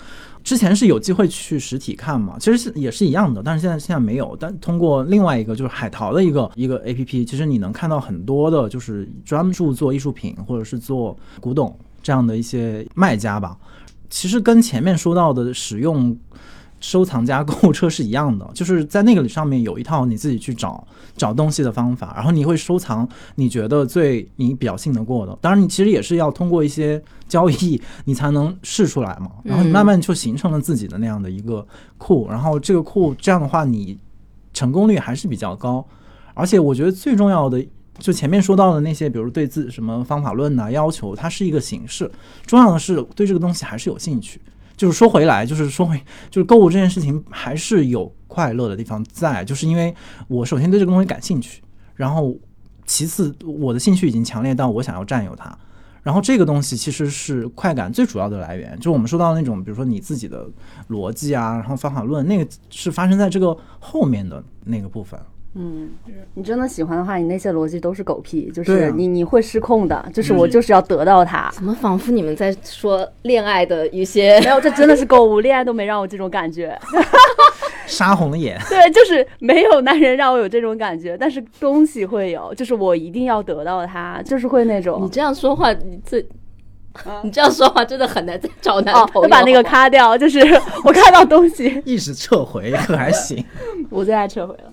之前是有机会去实体看嘛，其实是也是一样的，但是现在现在没有。但通过另外一个就是海淘的一个一个 A P P，其实你能看到很多的，就是专注做艺术品或者是做古董这样的一些卖家吧。其实跟前面说到的使用收藏家购物车是一样的，(laughs) 就是在那个上面有一套你自己去找找东西的方法，然后你会收藏你觉得最你比较信得过的。当然，你其实也是要通过一些交易，你才能试出来嘛。然后你慢慢就形成了自己的那样的一个库，然后这个库这样的话，你成功率还是比较高。而且我觉得最重要的。就前面说到的那些，比如对自什么方法论呐、要求，它是一个形式。重要的是对这个东西还是有兴趣。就是说回来，就是说回，就是购物这件事情还是有快乐的地方在，就是因为我首先对这个东西感兴趣，然后其次我的兴趣已经强烈到我想要占有它，然后这个东西其实是快感最主要的来源，就我们说到那种，比如说你自己的逻辑啊，然后方法论，那个是发生在这个后面的那个部分。嗯，你真的喜欢的话，你那些逻辑都是狗屁，就是你你会失控的，就是我就是要得到它。怎么仿佛你们在说恋爱的一些 (laughs) 没有，这真的是购物，恋爱都没让我这种感觉。(laughs) 杀红了眼，(laughs) 对，就是没有男人让我有这种感觉，但是东西会有，就是我一定要得到他，就是会那种你。这样说话，你这，你这样说话真的很难再找男哦，朋友。会把那个卡掉，就是我看到东西，意识撤回可还行。我最爱撤回了。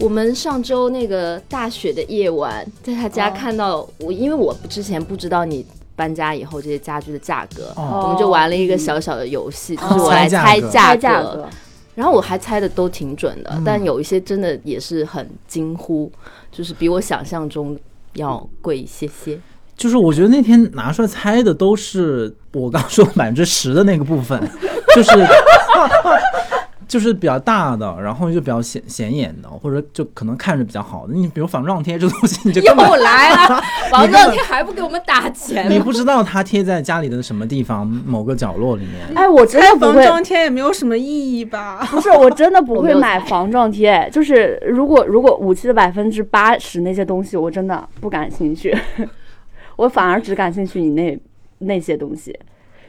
我们上周那个大雪的夜晚，在他家看到我，因为我之前不知道你搬家以后这些家具的价格，哦。我们就玩了一个小小的游戏，就哦是我来猜猜价格，然后我还猜的都挺准的，嗯但有一些真的也是很惊呼，就是比我想象中要贵一些些。就是我觉得那天拿出来猜的都是我刚说百分之十的那个部分，就是就是比较大的，然后就比较显显眼的，或者就可能看着比较好的。你比如仿撞贴这个东西，你就又来了，(laughs) 王状贴还不给我们打钱你不知道它贴在家里的什么地方某个角落里面。哎，我真的不会，防撞贴也没有什么意义吧？不是，我真的不会买防撞贴。就是如果如果武器的百分之八十那些东西，我真的不感兴趣，(laughs) 我反而只感兴趣你那那些东西，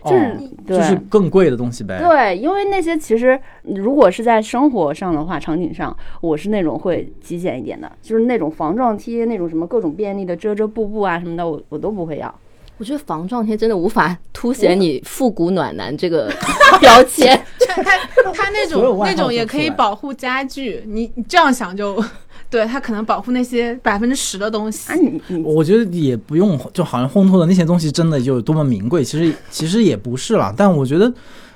就是、哦。就是更贵的东西呗。对，因为那些其实如果是在生活上的话，场景上，我是那种会极简一点的，就是那种防撞贴，那种什么各种便利的遮遮布布啊什么的，我我都不会要。我觉得防撞贴真的无法 (laughs) 凸显你复古暖男这个 (laughs) 标签。他他他那种那种也可以保护家具，你你这样想就对他可能保护那些百分之十的东西啊，。你你我觉得也不用，就好像烘托的那些东西真的就有多么名贵，其实其实也不是啦。但我觉得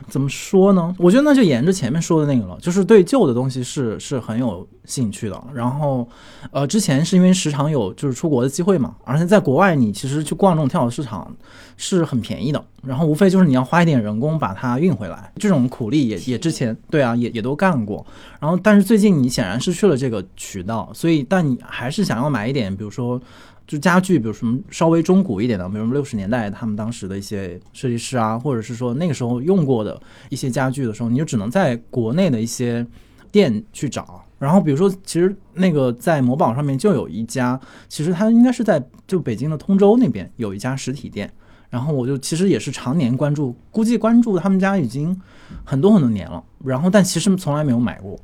怎么说呢？我觉得那就沿着前面说的那个了，就是对旧的东西是是很有兴趣的。然后，呃，之前是因为时常有就是出国的机会嘛，而且在国外你其实去逛这种跳蚤市场是很便宜的，然后无非就是你要花一点人工把它运回来，这种苦力也也之前对啊也也都干过。然后，但是最近你显然失去了这个渠道，所以但你还是想要买一点，比如说就家具，比如什么稍微中古一点的，比如六十年代他们当时的一些设计师啊，或者是说那个时候用过的一些家具的时候，你就只能在国内的一些店去找。然后比如说，其实那个在某宝上面就有一家，其实它应该是在就北京的通州那边有一家实体店。然后我就其实也是常年关注，估计关注他们家已经很多很多年了。然后但其实从来没有买过。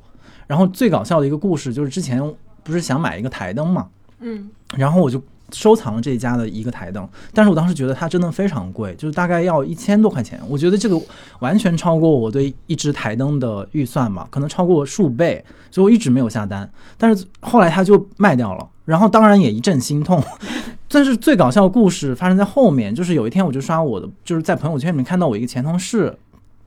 然后最搞笑的一个故事就是之前不是想买一个台灯嘛，嗯，然后我就收藏了这家的一个台灯，但是我当时觉得它真的非常贵，就是大概要一千多块钱。我觉得这个完全超过我对一只台灯的预算嘛，可能超过数倍，所以我一直没有下单。但是后来它就卖掉了，然后当然也一阵心痛。(laughs) 但是最搞笑的故事发生在后面，就是有一天我就刷我的，就是在朋友圈里面看到我一个前同事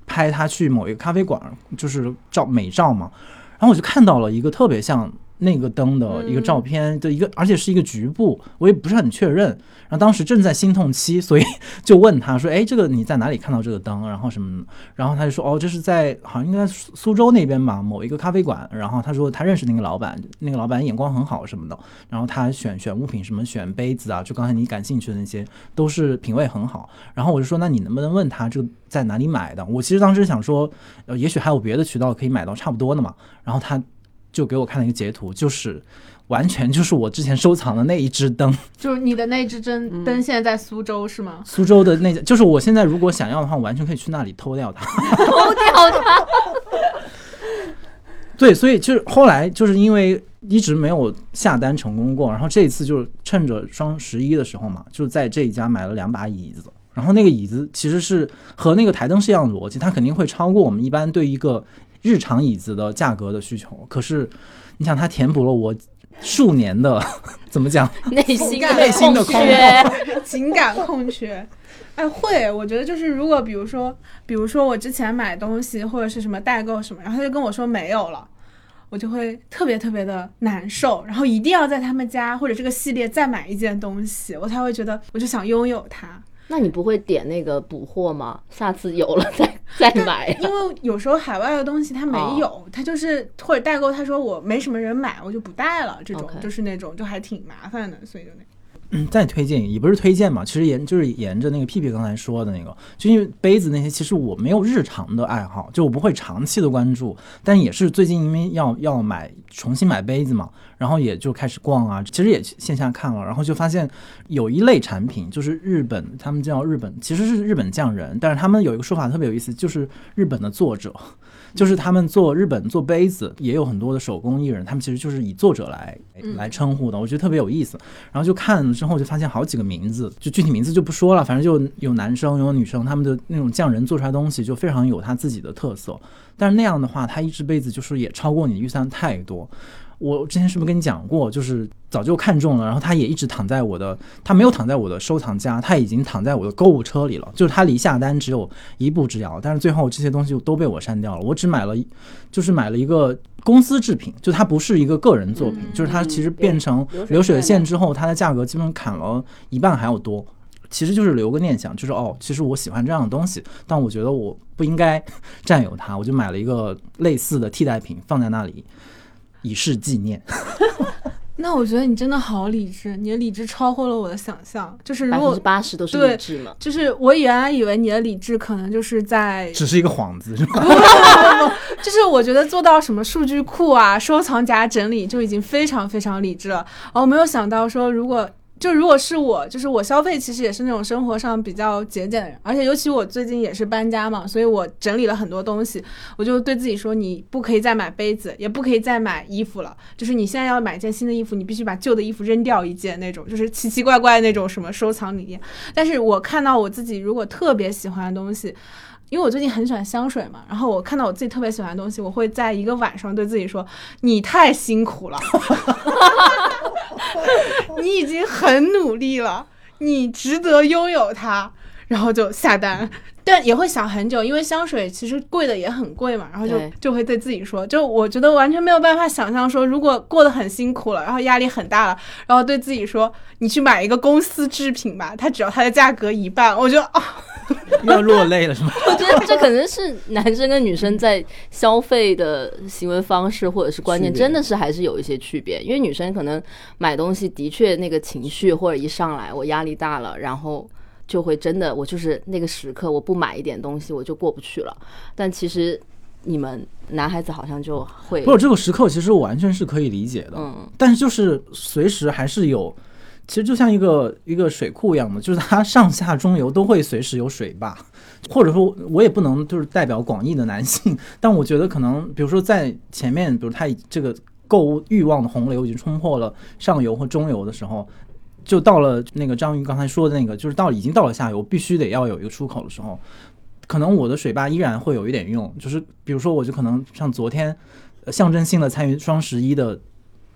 拍他去某一个咖啡馆，就是照美照嘛，然后我就看到了一个特别像那个灯的一个照片的一个，而且是一个局部，我也不是很确认。然后当时正在心痛期，(laughs) 所以就问他说：“哎，这个你在哪里看到这个灯？然后什么？”然后他就说：“哦，这是在好像应该苏苏州那边吧，某一个咖啡馆。”然后他说他认识那个老板，那个老板眼光很好什么的。然后他选选物品什么选杯子啊，就刚才你感兴趣的那些，都是品味很好。然后我就说：“那你能不能问他这个在哪里买的？”我其实当时想说，呃，也许还有别的渠道可以买到差不多的嘛。然后他就给我看了一个截图，就是完全就是我之前收藏的那一只灯，(laughs) 就是你的那只灯灯现在在苏州是吗？苏州的那家，就是我现在如果想要的话，我完全可以去那里偷掉它。偷掉它。(laughs) 对，所以就是后来就是因为一直没有下单成功过，然后这一次就是趁着双十一的时候嘛，就在这一家买了两把椅子。然后那个椅子其实是和那个台灯是一样的逻辑，它肯定会超过我们一般对一个日常椅子的价格的需求。可是你想，它填补了我数年的 (laughs) 怎么讲？内心的 (laughs) 内心的空空缺，(laughs) 情感空缺。哎，会，我觉得就是如果比如说，比如说我之前买东西或者是什么代购什么，然后他就跟我说没有了，我就会特别特别的难受，然后一定要在他们家或者这个系列再买一件东西，我才会觉得我就想拥有它。那你不会点那个补货吗？下次有了 (laughs) 再再买啊。因为有时候海外的东西它没哦。有，它就是或者代购，他说我没什么人买，我就不带了，这种就是那种就还挺麻烦的，所以就那嗯，再推荐也不是推荐嘛，其实沿就是沿着那个屁屁刚才说的那个，就因为杯子那些，其实我没有日常的爱好，就我不会长期的关注，但也是最近因为要要买重新买杯子嘛，然后也就开始逛啊，其实也去线下看了，然后就发现有一类产品就是日本，他们叫日本，其实是日本匠人，但是他们有一个说法特别有意思，就是日本的作者。就是他们做日本做杯子也有很多的手工艺人，他们其实就是以作者来来称呼的，我觉得特别有意思。然后就看了之后就发现好几个名字，就具体名字就不说了，反正就有男生有女生，他们的那种匠人做出来的东西就非常有他自己的特色。但是那样的话，他一只杯子就是也超过你的预算太多。我之前是不是跟你讲过，就是早就看中了，然后它也一直躺在我的，它没有躺在我的收藏夹，它已经躺在我的购物车里了，就是它离下单只有一步之遥，但是最后这些东西都被我删掉了，我只买了，就是买了一个公司制品，就它不是一个个人作品，就是它其实变成流水线之后，它的价格基本砍了一半还要多。其实就是留个念想，就是哦，其实我喜欢这样的东西，但我觉得我不应该 (laughs) 占有它，我就买了一个类似的替代品放在那里，以示纪念。(laughs) 那我觉得你真的好理智，你的理智超乎了我的想象。就是如百分之果八十都是对理智嘛。就是我原来以为你的理智可能就是在，只是一个幌子，是吧？就是我觉得做到什么数据库啊、收藏夹整理就已经非常非常理智了。然后没有想到说，如果就如果是我，就是我消费其实也是那种生活上比较节俭的人，而且尤其我最近也是搬家嘛，所以我整理了很多东西，我就对自己说，你不可以再买杯子，也不可以再买衣服了，就是你现在要买一件新的衣服，你必须把旧的衣服扔掉一件那种，就是奇奇怪怪那种什么收藏理念。但是我看到我自己如果特别喜欢的东西。因为我最近很喜欢香水嘛，然后我看到我自己特别喜欢的东西，我会在一个晚上对自己说：“你太辛苦了，(laughs) 你已经很努力了，你值得拥有它。”然后就下单，但也会想很久，因为香水其实贵的也很贵嘛，然后就就会对自己说，就我觉得完全没有办法想象说，如果过得很辛苦了，然后压力很大了，然后对自己说，你去买一个公司制品吧，它只要它的价格一半，我觉得啊，要落泪了是吗？(laughs) 我觉得这可能是男生跟女生在消费的行为方式或者是观念，真的是还是有一些区别。因为女生可能买东西的确那个情绪或者一上来我压力大了，然后就会真的我就是那个时刻我不买一点东西我就过不去了。但其实你们男孩子好像就会不是这个时刻，其实我完全是可以理解的。嗯但是就是随时还是有，其实就像一个一个水库一样的，就是它上下中游都会随时有水坝，或者说我也不能就是代表广义的男性，(laughs) 但我觉得可能比如说在前面，比如他这个购物欲望的洪流已经冲破了上游和中游的时候。就到了那个章鱼刚才说的那个，就是到已经到了下游，必须得要有一个出口的时候，可能我的水坝依然会有一点用，就是比如说我就可能像昨天，呃象征性的参与双十一的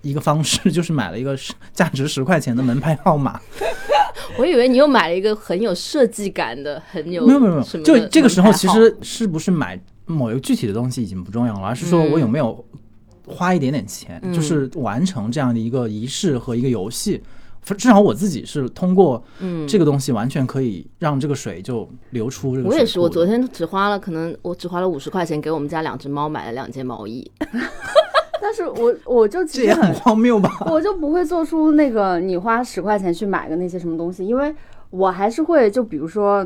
一个方式，就是买了一个价值十块钱的门牌号码。(laughs) 我以为你又买了一个很有设计感的，很有没有没有没有，就这个时候其实是不是买某一个具体的东西已经不重要了，而是说我有没有花一点点钱，嗯就是完成这样的一个仪式和一个游戏。至少我自己是通过嗯这个东西，完全可以让这个水就流出。我也是，我昨天只花了，可能我只花了五十块钱给我们家两只猫买了两件毛衣。(laughs) 但是我我就这也很其实很荒谬吧？我就不会做出那个你花十块钱去买个那些什么东西，因为我还是会就比如说，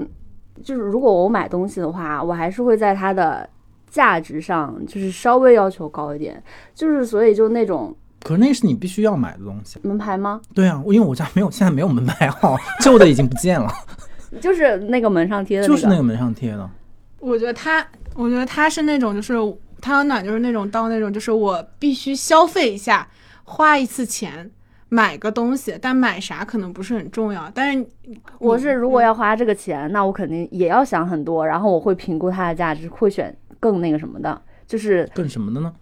就是如果我买东西的话，我还是会在它的价值上就是稍微要求高一点，就是所以就那种可是那是你必须要买的东西。门牌吗？对啊，因为我家没有，现在没有门牌号，(laughs) 旧的已经不见了，就是那个门上贴的、就是那个门上贴的。我觉得他，我觉得他是那种，就是他有暖，就是那种到那种，就是我必须消费一下，花一次钱买个东西，但买啥可能不是很重要。但是我是如果要花这个钱，那我肯定也要想很多，然后我会评估它的价值，会选更那个什么的，就是更什么的呢？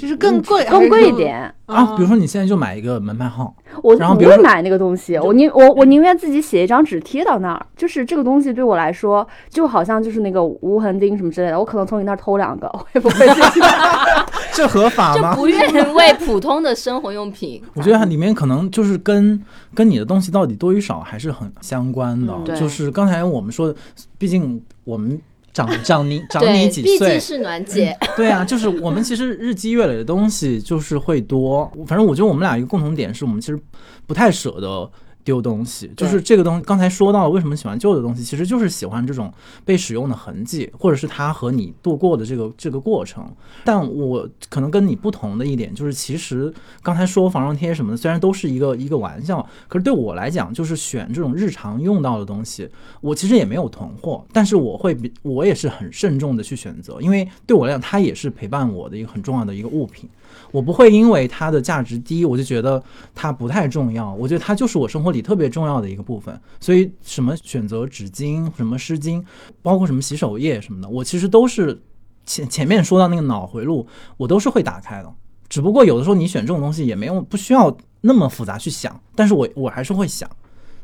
就是更贵，更贵一点。啊，比如说你现在就买一个门牌号，我不会买那个东西，我宁我我宁愿自己写一张纸贴到那儿，就是这个东西对我来说，就好像就是那个无痕钉什么之类的，我可能从你那儿偷两个，我也不会自己。(laughs) 这合法吗？就不愿为普通的生活用品。(laughs) 我觉得它里面可能就是跟跟你的东西到底多与少还是很相关的。嗯就是刚才我们说的，毕竟我们长长你长，你几岁毕竟，是暖姐。对啊，(laughs) 就是我们其实日积月累的东西就是会多。反正我觉得我们俩一个共同点是我们其实不太舍得。丢东西，就是这个东西。刚才说到了，为什么喜欢旧的东西，其实就是喜欢这种被使用的痕迹，或者是它和你度过的这个这个过程。但我可能跟你不同的一点就是，其实刚才说防撞贴什么的，虽然都是一个一个玩笑，可是对我来讲，就是选这种日常用到的东西，我其实也没有囤货，但是我会比我也是很慎重的去选择，因为对我来讲，它也是陪伴我的一个很重要的一个物品。我不会因为它的价值低，我就觉得它不太重要。我觉得它就是我生活里特别重要的一个部分。所以什么选择纸巾、什么湿巾，包括什么洗手液什么的，我其实都是前前面说到那个脑回路，我都是会打开的。只不过有的时候你选这种东西也没有不需要那么复杂去想，但是我我还是会想。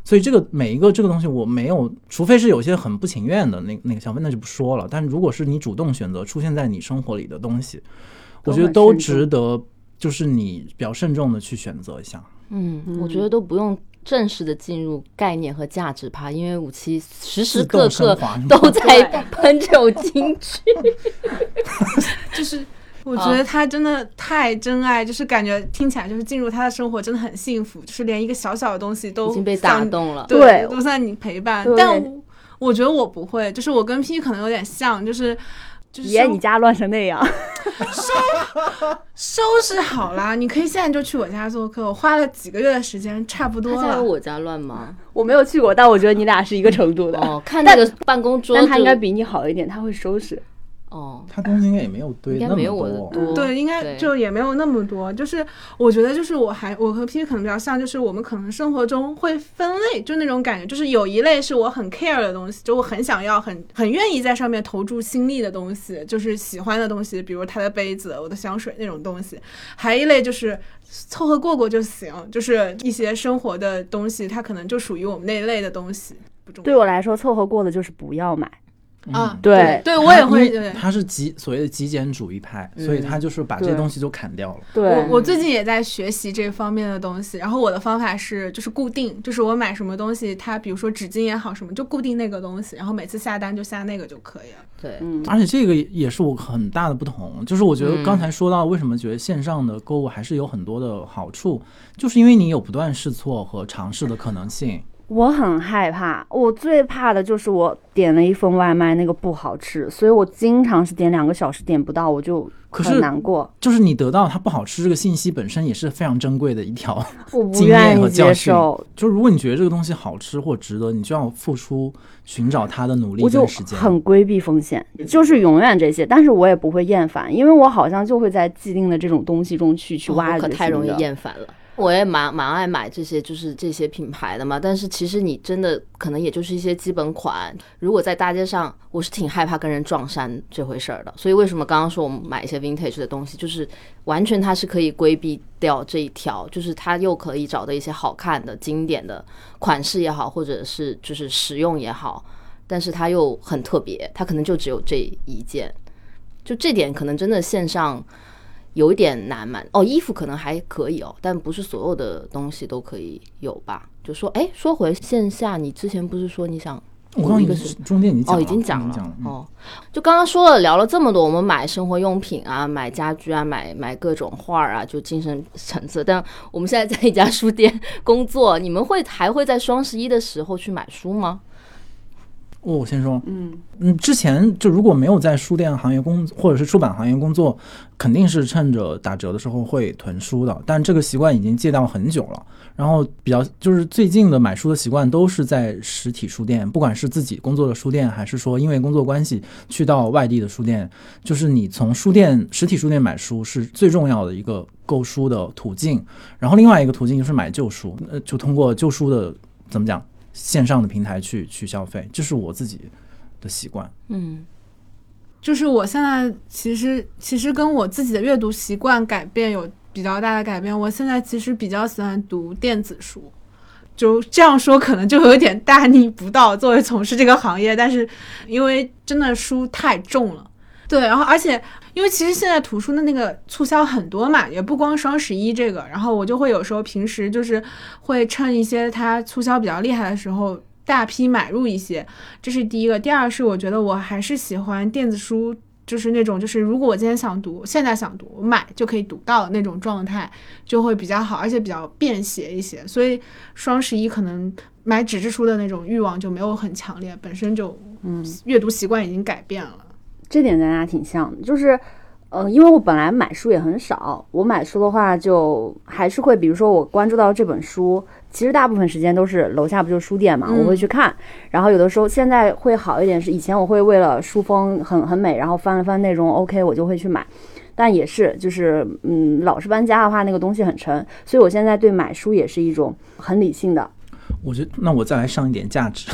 所以这个每一个这个东西我没有，除非是有些很不情愿的那那个消费，那就不说了。但如果是你主动选择出现在你生活里的东西，我觉得都值得，就是你比较慎重的去选择一下。嗯，我觉得都不用正式的进入概念和价值趴，因为五七时时刻刻都在喷这种金句。(laughs) 就是我觉得他真的太真爱，就是感觉听起来就是进入他的生活真的很幸福，就是连一个小小的东西都已经被打动了。对，对都算你陪伴。但我我觉得我不会，就是我跟 P 可能有点像，就是就是爷，你家乱成那样，收拾好了，你可以现在就去我家做客。我花了几个月的时间，差不多了。我家乱吗？(laughs) 我没有去过，但我觉得你俩是一个程度的。哦，看那个办公桌，但他应该比你好一点，他会收拾。哦，他东西应该也没有堆那么应该没有我的多。对，应该就也没有那么多。就是我觉得，就是我还我和 P P 可能比较像，就是我们可能生活中会分类，就那种感觉，就是有一类是我很 care 的东西，就我很想要、很很愿意在上面投注心力的东西，就是喜欢的东西，比如他的杯子、我的香水那种东西。还一类就是凑合过过就行，就是一些生活的东西，它可能就属于我们那一类的东西，不重要。对我来说，凑合过的就是不要买。啊，对。对我也会他是极所谓的极简主义派，所以他就是把这些东西都砍掉了。对。我我最近也在学习这方面的东西，然后我的方法是就是固定，就是我买什么东西，它比如说纸巾也好什么，就固定那个东西，然后每次下单就下那个就可以了。对，嗯，而且这个也是我很大的不同，就是我觉得嗯。刚才说到为什么觉得线上的购物还是有很多的好处，就是因为你有不断试错和尝试的可能性。我很害怕，我最怕的就是我点了一份外卖，那个不好吃，所以我经常是点两个小时点不到，我就很难过，就是你得到它不好吃这个信息本身也是非常珍贵的一条。(laughs) 我不经验愿意接和教训受，就如果你觉得这个东西好吃或值得，你就要付出寻找它的努力我就跟时间。很规避风险，就是永远这些，但是我也不会厌烦，因为我好像就会在既定的这种东西中去去挖掘可太容易厌烦了。我也蛮蛮爱买这些，就是这些品牌的嘛。但是其实你真的可能也就是一些基本款。如果在大街上，我是挺害怕跟人撞衫这回事儿的。所以为什么刚刚说我们买一些 vintage 的东西，就是完全它是可以规避掉这一条，就是它又可以找到一些好看的、经典的款式也好，或者是就是实用也好，但是它又很特别，它可能就只有这一件。就这点可能真的线上有一点难嘛。哦，衣服可能还可以哦，但不是所有的东西都可以有吧？就说，哎，说回线下，你之前不是说你想我刚一个是经中间已经讲哦，了，已经讲了讲了。嗯哦。就刚刚说了，聊了这么多，我们买生活用品啊，买家居啊，买买各种画儿啊，就精神层次。但我们现在在一家书店工作，你们会还会在双十一的时候去买书吗？我先说，嗯，嗯，之前就如果没有在书店行业工或者是出版行业工作，肯定是趁着打折的时候会囤书的，但这个习惯已经戒掉很久了。然后比较就是最近的买书的习惯都是在实体书店，不管是自己工作的书店，还是说因为工作关系去到外地的书店，就是你从书店实体书店买书是最重要的一个购书的途径。然后另外一个途径就是买旧书，呃，就通过旧书的怎么讲线上的平台去去消费，这是我自己的习惯。嗯，就是我现在其实其实跟我自己的阅读习惯改变有比较大的改变。我现在其实比较喜欢读电子书，就这样说可能就有点大逆不道。作为从事这个行业，但是因为真的书太重了，对，然后而且因为其实现在图书的那个促销很多嘛，也不光双十一这个，然后我就会有时候平时就是会趁一些它促销比较厉害的时候。大批买入一些，这是第一个。第二是我觉得我还是喜欢电子书，就是那种就是如果我今天想读，现在想读，我买就可以读到的那种状态，就会比较好，而且比较便携一些。所以双十一可能买纸质书的那种欲望就没有很强烈，本身就嗯，阅读习惯已经改变了。这点咱俩挺像的，就是，嗯，因为我本来买书也很少，我买书的话就还是会，比如说我关注到这本书，其实大部分时间都是楼下不就是书店嘛，嗯我会去看，然后有的时候现在会好一点，是以前我会为了书封很很美，然后翻了翻内容 OK，我就会去买。但也是，就是嗯，老是搬家的话，那个东西很沉，所以我现在对买书也是一种很理性的。我觉得那我再来上一点价值，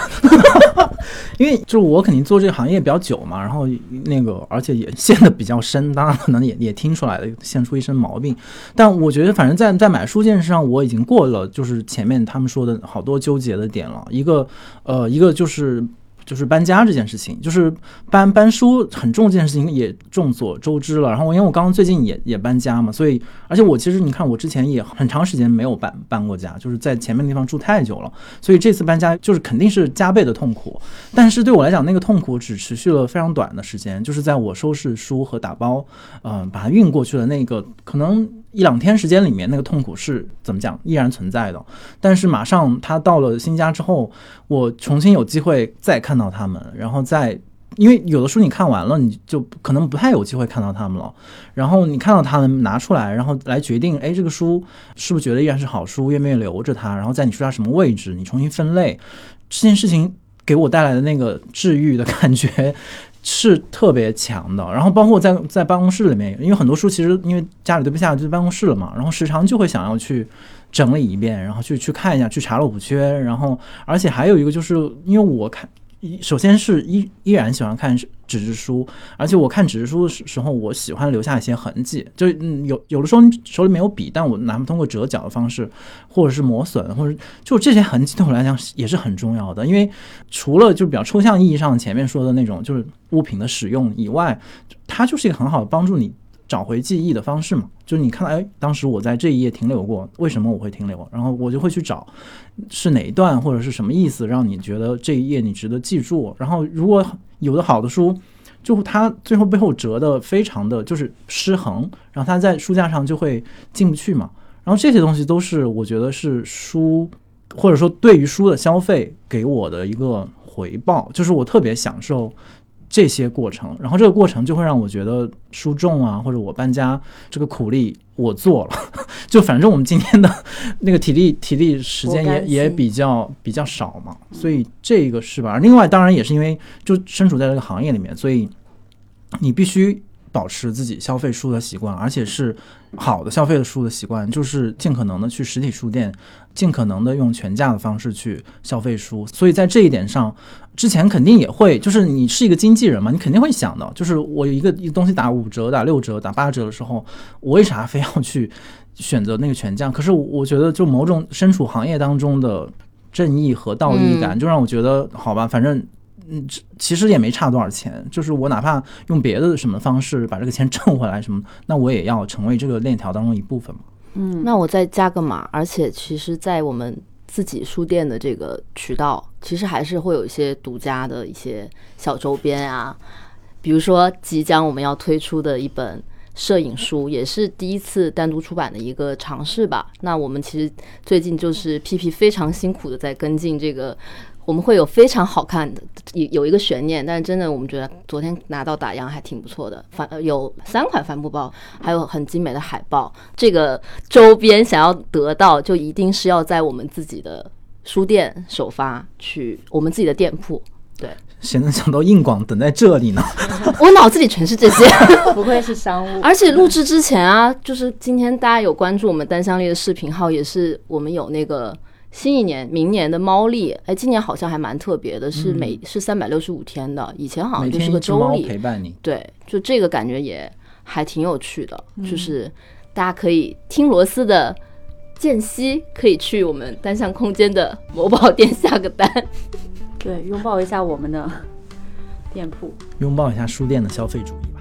(laughs) 因为就是我肯定做这个行业比较久嘛，然后那个而且也陷得比较深，当然可能也也听出来了，陷出一身毛病。但我觉得反正在在买书这件事上，我已经过了就是前面他们说的好多纠结的点了。一个呃，一个就是。就是搬家这件事情，就是搬搬书很重这件事情也众所周知了。然后因为我刚刚最近也也搬家嘛，所以而且我其实你看我之前也很长时间没有搬搬过家，就是在前面的地方住太久了，所以这次搬家就是肯定是加倍的痛苦。但是对我来讲，那个痛苦只持续了非常短的时间，就是在我收拾书和打包，嗯、把它运过去的那个可能一两天时间里面，那个痛苦是怎么讲依然存在的。但是马上他到了新家之后，我重新有机会再看到他们，然后再。因为有的书你看完了，你就可能不太有机会看到他们了。然后你看到他们拿出来，然后来决定，哎，这个书是不是觉得依然是好书，愿不愿意留着它？然后在你书架什么位置，你重新分类，这件事情给我带来的那个治愈的感觉，是特别强的。然后包括在在办公室里面，因为很多书其实因为家里堆不下，就在办公室了嘛，然后时常就会想要去整理一遍，然后去去看一下，去查漏补缺。然后而且还有一个就是因为我看。一首先是依依然喜欢看纸质书，而且我看纸质书的时时候，我喜欢留下一些痕迹，就嗯有有的时候你手里没有笔，但我哪怕通过折角的方式，或者是磨损，或者就这些痕迹对我来讲也是很重要的，因为除了就比较抽象意义上前面说的那种就是物品的使用以外，它就是一个很好的帮助你。找回记忆的方式嘛，就是你看到，哎，当时我在这一页停留过，为什么我会停留？然后我就会去找是哪一段或者是什么意思，让你觉得这一页你值得记住。然后如果有的好的书，就它最后背后折的非常的就是失衡，然后它在书架上就会进不去嘛。然后这些东西都是我觉得是书或者说对于书的消费给我的一个回报，就是我特别享受。这些过程，然后这个过程就会让我觉得书重啊，或者我搬家这个苦力我做了，(laughs) 就反正我们今天的那个体力体力时间也也比较比较少嘛，所以这个是吧？另外当然也是因为就身处在这个行业里面，所以你必须保持自己消费书的习惯，而且是好的消费的书的习惯，就是尽可能的去实体书店，尽可能的用全价的方式去消费书，所以在这一点上。之前肯定也会，就是你是一个经纪人嘛，你肯定会想的，就是我有一个一个东西打五折、打六折、打八折的时候，我为啥非要去选择那个全价？可是我觉得，就某种身处行业当中的正义和道义感，就让我觉得，好吧，反正嗯，其实也没差多少钱，就是我哪怕用别的什么方式把这个钱 (laughs) 挣回来什么，那我也要成为这个链条当中一部分嘛。嗯，那我再加个码，而且其实，在我们。自己书店的这个渠道，其实还是会有一些独家的一些小周边啊，比如说即将我们要推出的一本摄影书，也是第一次单独出版的一个尝试吧。那我们其实最近就是 P P 非常辛苦的在跟进这个。我们会有非常好看的，有有一个悬念，但是真的我们觉得昨天拿到打样还挺不错的。帆有三款帆布包，还有很精美的海报。这个周边想要得到，就一定是要在我们自己的书店首发，去我们自己的店铺。对，谁能想到硬广等在这里呢？(laughs) 我脑子里全是这些，不愧是商务。而且录制之前啊，就是今天大家有关注我们单向列的视频号，也是我们有那个。新一年，明年的猫历，哎，今年好像还蛮特别的，是每是三百六十五天的，以前好像就是个周历。陪伴你。对，就这个感觉也还挺有趣的，就是大家可以听罗斯的间隙，可以去我们单向空间的某宝店下个单，对，拥抱一下我们的店铺，拥抱一下书店的消费主义。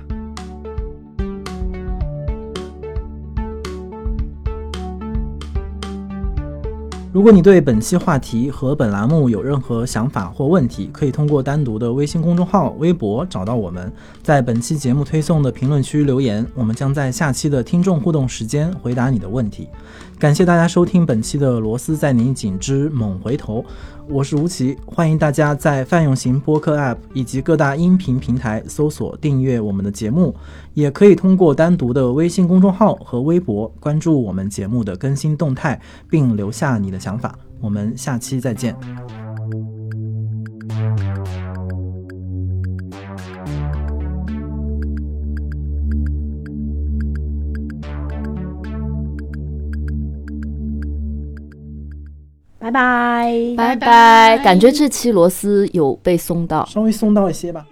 如果你对本期话题和本栏目有任何想法或问题，可以通过单独的微信公众号、微博找到我们，在本期节目推送的评论区留言，我们将在下期的听众互动时间回答你的问题。感谢大家收听本期的《螺丝在拧紧之猛回头》。我是吴奇，欢迎大家在泛用型播客 App 以及各大音频平台搜索订阅我们的节目，也可以通过单独的微信公众号和微博关注我们节目的更新动态，并留下你的想法。我们下期再见。拜拜。拜拜，感觉这期螺丝有被松到，稍微松到一些吧。